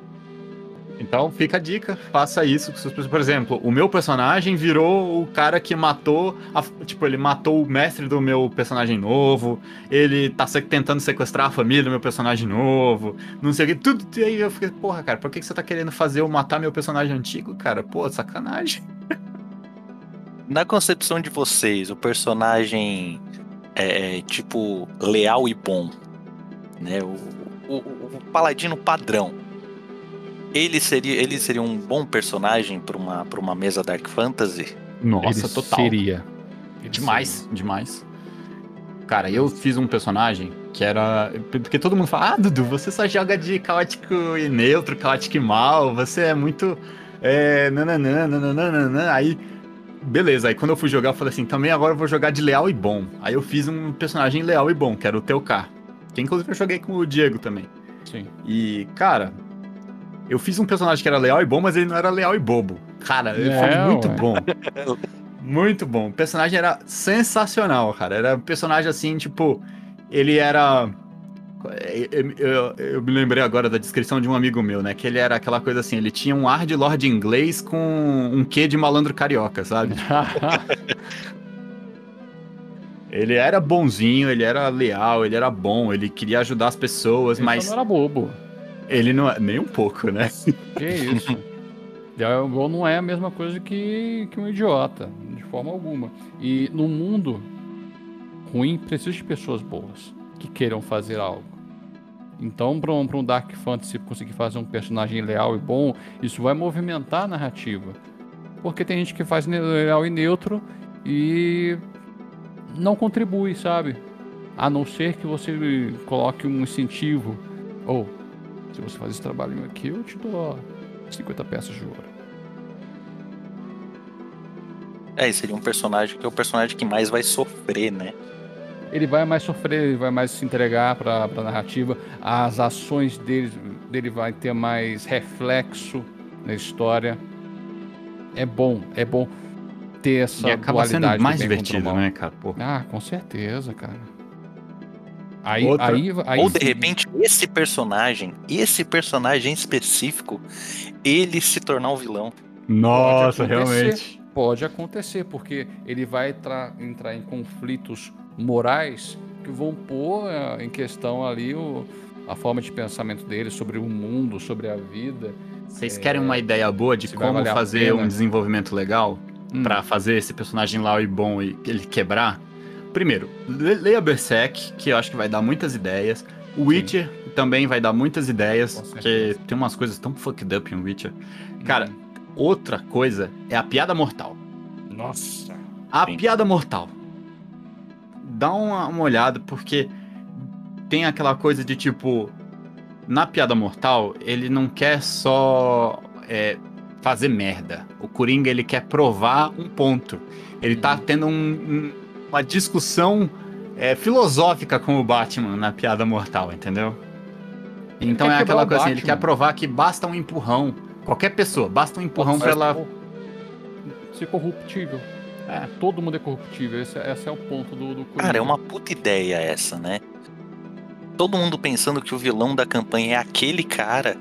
Então fica a dica, faça isso. Por exemplo, o meu personagem virou o cara que matou. a- tipo, ele matou o mestre do meu personagem novo. Ele tá se- tentando sequestrar a família do meu personagem novo. Não sei o que. Tudo. E aí eu fiquei, porra, cara, por que, que você tá querendo fazer eu matar meu personagem antigo, cara? Pô, sacanagem. Na concepção de vocês, o personagem é tipo leal e bom, né? O, o- o paladino padrão. Ele seria, ele seria um bom personagem para uma, pra uma mesa Dark Fantasy? Nossa, Ele total. Seria. Ele Demais, demais. Cara, eu fiz um personagem que era. Porque todo mundo fala, ah, Dudu, você só joga de caótico e neutro, caótico e mal, você é muito. É. Nananã, nananã, nananã. Aí. Beleza, aí quando eu fui jogar, eu falei assim, também agora eu vou jogar de leal e bom. Aí eu fiz um personagem leal e bom, que era o Teokar. Que inclusive eu joguei com o Diego também. Sim. E, cara, eu fiz um personagem que era leal e bom, mas ele não era leal e bobo. Cara, ele foi É, muito ué. bom. Muito bom. O personagem era sensacional, cara. Era um personagem assim, tipo, ele era. Eu, eu- eu me lembrei agora da descrição de um amigo meu, né? Que ele era aquela coisa assim, ele tinha um ar de lord inglês com um quê de malandro carioca, sabe? Ele era bonzinho, ele era leal, ele era bom, ele queria ajudar as pessoas, Ele mas não era bobo. Ele não é nem um pouco, né? Que isso? Diablo não é a mesma coisa que, que um idiota, de forma alguma. E no mundo ruim, precisa de pessoas boas que queiram fazer algo. Então, para um, um Dark Fantasy conseguir fazer um personagem leal e bom, isso vai movimentar a narrativa. Porque tem gente que faz leal e neutro e não contribui, sabe? A não ser que você coloque um incentivo. Ou, se você faz esse trabalhinho aqui, eu te dou 50 peças de ouro. É, seria um personagem que é o personagem que mais vai sofrer, né? Ele vai mais sofrer, ele vai mais se entregar para a narrativa, as ações dele, dele vai ter mais reflexo na história. É bom, é bom ter essa E acaba sendo dualidade do mais divertido, né, cara? Pô. Ah, com certeza, cara. Aí, Outra- aí, aí Ou de sim. repente, esse personagem, esse personagem específico, ele se tornar um vilão. Nossa, realmente. Pode acontecer, porque ele vai tra- entrar em conflitos morais que vão pôr eh, em questão ali o- a forma de pensamento dele sobre o mundo, sobre a vida. Vocês querem uma ideia boa de como fazer pena. um desenvolvimento legal Hum, Pra fazer esse personagem lá e bom e ele quebrar? Primeiro, le- leia Berserk, que eu acho que vai dar muitas ideias. O Witcher também vai dar muitas ideias, porque tem umas coisas tão fucked up em Witcher. Cara, hum. outra coisa é a piada mortal. Nossa. A Sim. piada mortal. Dá uma, uma olhada, porque tem aquela coisa de tipo. Na piada mortal, ele não quer só é, fazer merda. O Coringa ele quer provar um ponto. Ele tá tendo um- um- uma discussão é, filosófica com o Batman na piada mortal, entendeu? Então é aquela coisa assim, ele quer provar que basta um empurrão. Qualquer pessoa, basta um empurrão pra ela. Ser corruptível. É. Todo mundo é corruptível. Esse, esse é o ponto do, do Cara, é uma puta ideia essa, né? Todo mundo pensando que o vilão da campanha é aquele cara,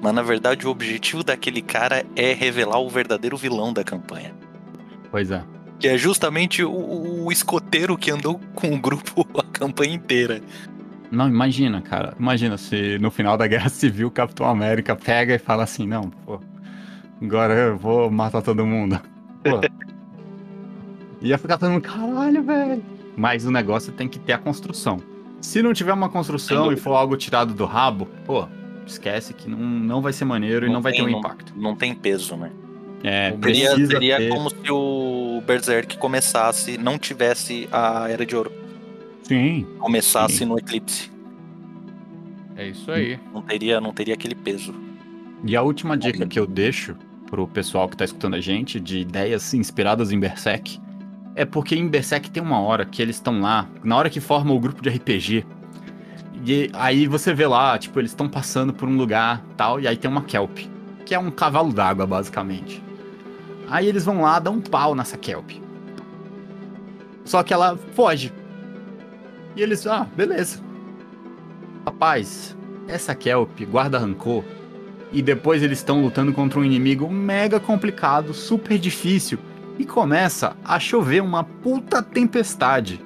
mas na verdade o objetivo daquele cara é revelar o verdadeiro vilão da campanha. Pois é. Que é justamente o, o escoteiro que andou com o grupo a campanha inteira. Não, imagina, cara. Imagina se no final da Guerra Civil o Capitão América pega e fala assim, não, pô, agora eu vou matar todo mundo. Pô, Ia ficar todo mundo, caralho, velho. Mas o negócio tem que ter a construção. Se não tiver uma construção e for algo tirado do rabo, pô, esquece que não, não vai ser maneiro e não vai ter um impacto. Não tem peso, né? É, Seria, precisa seria ter... como se o Berserk começasse, não tivesse a Era de Ouro. Sim, Começasse Sim. no Eclipse. É isso aí. Não teria, não teria aquele peso. E a última dica que eu deixo pro pessoal que tá escutando a gente de ideias inspiradas em Berserk é porque em Berserk tem uma hora que eles estão lá, na hora que forma o grupo de RPG. E aí você vê lá, tipo, eles estão passando por um lugar tal, e aí tem uma Kelp, que é um cavalo d'água, basicamente. Aí eles vão lá, dão um pau nessa Kelp. Só que ela foge. E eles, ah, beleza. Rapaz, essa Kelp guarda rancor e depois eles estão lutando contra um inimigo mega complicado, super difícil, e começa a chover uma puta tempestade.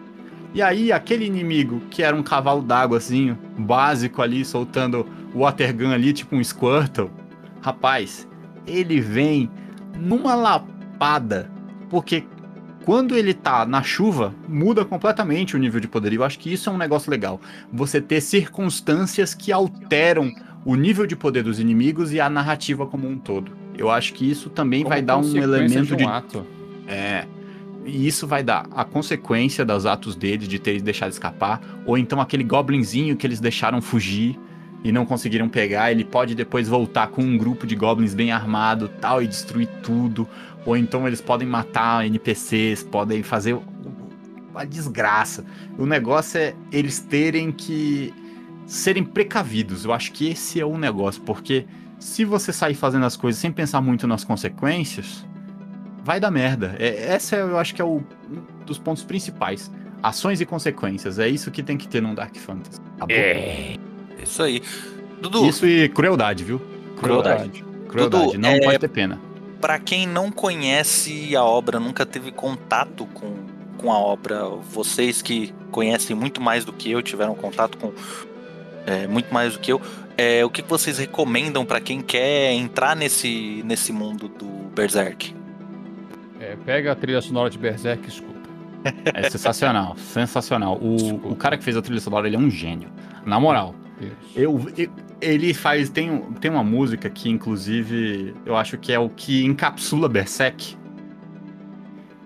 E aí aquele inimigo que era um cavalo d'águazinho, básico ali, soltando water gun ali, tipo um Squirtle, rapaz, ele vem numa lapada, porque quando ele tá na chuva, muda completamente o nível de poder. E eu acho que isso é um negócio legal. Você ter circunstâncias que alteram o nível de poder dos inimigos e a narrativa como um todo. Eu acho que isso também Como vai dar um elemento um de. ato. É. E isso vai dar a consequência dos atos deles de terem deixado escapar, ou então aquele goblinzinho que eles deixaram fugir e não conseguiram pegar, ele pode depois voltar com um grupo de goblins bem armado, tal e destruir tudo, ou então eles podem matar NPCs, podem fazer uma desgraça. O negócio é eles terem que serem precavidos. Eu acho que esse é o negócio, porque se você sair fazendo as coisas sem pensar muito nas consequências, vai dar merda. É, essa eu acho que é o, um dos pontos principais. Ações e consequências. É isso que tem que ter num Dark Fantasy. Tá bom? É Isso aí. Dudu, Isso e crueldade, viu? Crueldade. Crueldade. Dudu, não é- pode ter pena. pra quem não conhece a obra, nunca teve contato com, com a obra, vocês que conhecem muito mais do que eu, tiveram contato com é, muito mais do que eu, é, o que vocês recomendam pra quem quer entrar nesse, nesse mundo do Berserk? É, pega a trilha sonora de Berserk e escuta. É sensacional. sensacional. O, o cara que fez a trilha sonora, ele é um gênio. Na moral. Eu, eu- ele faz. Tem, um- tem uma música que, inclusive, eu acho que é o que encapsula Berserk.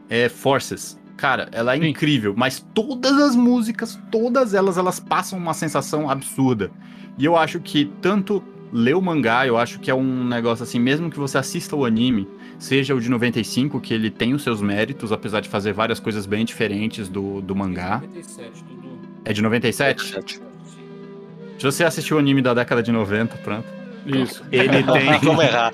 É Forces. Cara, ela é Sim. incrível, mas todas as músicas, todas elas, elas passam uma sensação absurda. E eu acho que tanto ler o mangá, eu acho que é um negócio assim, mesmo que você assista o anime, seja o de 95, que ele tem os seus méritos, apesar de fazer várias coisas bem diferentes do, do mangá. É de 97? Se você assistiu o anime da década de 90, pronto. Isso. Ele tem, Vamos errar.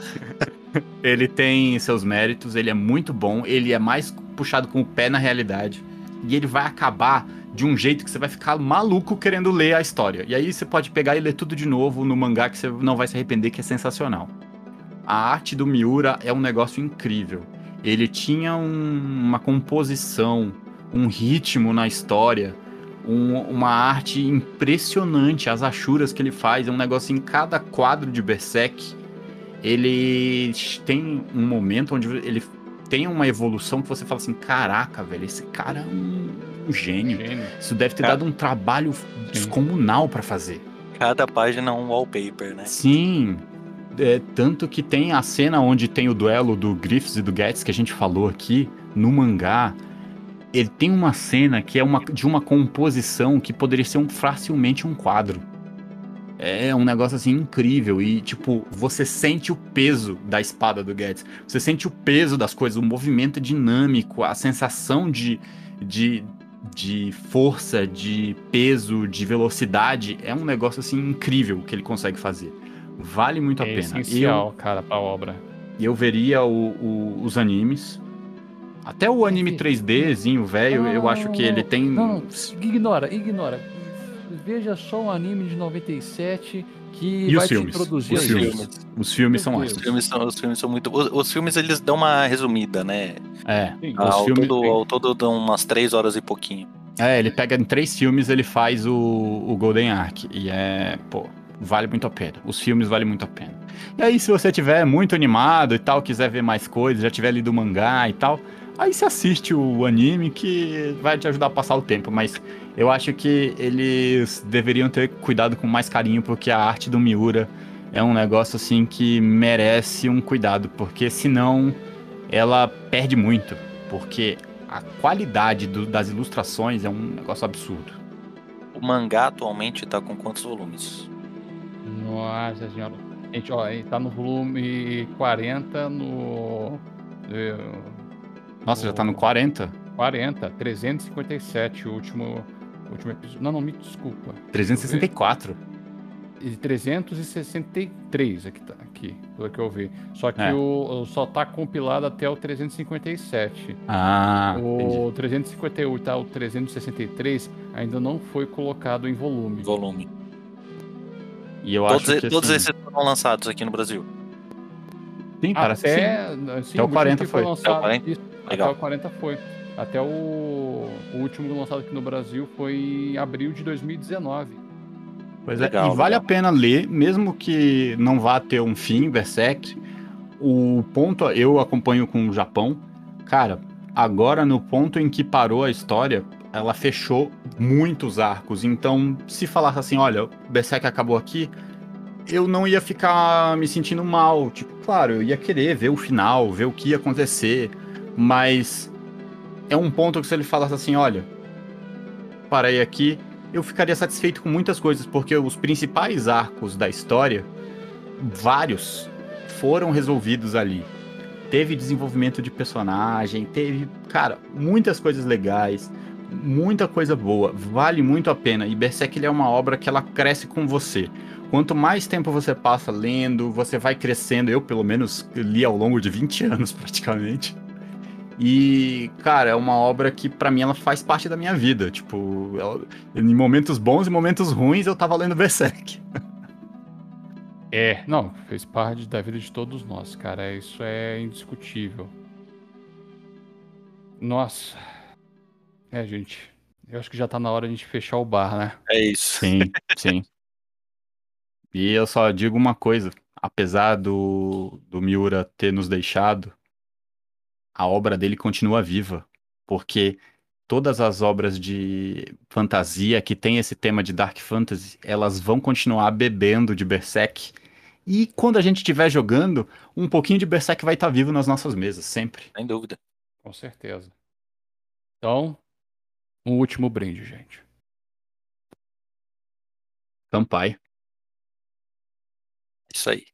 ele tem seus méritos, ele é muito bom, ele é mais puxado com o pé na realidade. E ele vai acabar de um jeito que você vai ficar maluco querendo ler a história. E aí você pode pegar e ler tudo de novo no mangá que você não vai se arrepender, que é sensacional. A arte do Miura é um negócio incrível. Ele tinha um- uma composição, um ritmo na história, um- uma arte impressionante. As achuras que ele faz, é um negócio em cada quadro de Berserk. Ele tem um momento onde ele tem uma evolução que você fala assim: caraca, velho, esse cara é um, um gênio. Gênio. Isso deve ter Cara. dado um trabalho descomunal pra fazer. Cada página é um wallpaper, né? Sim. É, tanto que tem a cena onde tem o duelo do Griffiths e do Getz que a gente falou aqui no mangá. Ele tem uma cena que é uma, de uma composição que poderia ser um, facilmente um quadro. É um negócio assim incrível. E, tipo, você sente o peso da espada do Getz. Você sente o peso das coisas, o movimento dinâmico, a sensação de, de, de força, de peso, de velocidade. É um negócio assim incrível que ele consegue fazer. Vale muito a É pena. essencial, cara, pra obra. Eu, eu veria o- o- os animes. Até o anime 3Dzinho, velho, eu acho que ele tem. Não, ignora, ignora. Veja só um anime de 97 que E vai os filmes? te introduzir Os filmes. Os filmes são. Os filmes são, os filmes são muito. Os, os filmes eles dão uma resumida, né? É. Sim. Os Ao, filmes- todo, ao todo dão umas três horas e pouquinho. É, ele pega em três filmes, ele faz o, o Golden Ark. E é, pô, vale muito a pena. Os filmes valem muito a pena. E aí, se você tiver muito animado e tal, quiser ver mais coisas, já tiver lido o mangá e tal, aí você assiste o anime que vai te ajudar a passar o tempo, mas eu acho que eles deveriam ter cuidado com mais carinho, porque a arte do Miura é um negócio assim que merece um cuidado, porque senão ela perde muito, porque a qualidade do, das ilustrações é um negócio absurdo. O mangá atualmente tá com quantos volumes? Nossa senhora. Gente, ó, ele tá no volume 40 no. eh, Nossa, já tá no 40? 40, 357, o último, o último episódio. Não, não, me desculpa. 364. E 363 aqui, tá, aqui, pelo que eu vi. Só que É. o, o- só tá compilado até o 357. Ah, entendi. o 358 tá, o 363 ainda não foi colocado em volume. Volume. E eu Todos, acho que todos assim, esses foram lançados aqui no Brasil. Sim, parece que sim. Até, assim, Até o último 40 que foi. lançado- Até o 40? isso, Legal. Até o 40 foi. Até o, o último lançado aqui no Brasil foi em abril de 2019. Pois é, Legal, e vale legal. a pena ler, mesmo que não vá ter um fim, Berserk. O ponto, eu acompanho com o Japão. Cara, agora no ponto em que parou a história, ela fechou muitos arcos. Então, se falasse assim, olha, o Berserk acabou aqui, eu não ia ficar me sentindo mal. Tipo, claro, eu ia querer ver o final, ver o que ia acontecer. Mas é um ponto que se ele falasse assim, olha, parei aqui, eu ficaria satisfeito com muitas coisas, porque os principais arcos da história, vários, foram resolvidos ali. Teve desenvolvimento de personagem, teve, cara, muitas coisas legais, muita coisa boa, vale muito a pena. E Berserk ele é uma obra que ela cresce com você. Quanto mais tempo você passa lendo, você vai crescendo. Eu, pelo menos, li ao longo de 20 anos praticamente. E, cara, é uma obra que pra mim ela faz parte da minha vida. Tipo, ela- em momentos bons e momentos ruins eu tava lendo Berserk. É, não, fez parte da vida de todos nós, cara. Isso é indiscutível. Nossa. É, gente. Eu acho que já tá na hora de a gente fechar o bar, né? É isso. Sim, sim. E eu só digo uma coisa: apesar do, do Miura ter nos deixado, a obra dele continua viva. Porque todas as obras de fantasia que tem esse tema de Dark Fantasy, elas vão continuar bebendo de Berserk. E quando a gente estiver jogando, um pouquinho de Berserk vai estar vivo nas nossas mesas, sempre. Sem dúvida. Com certeza. Então, um último brinde, gente. Campai. Isso aí.「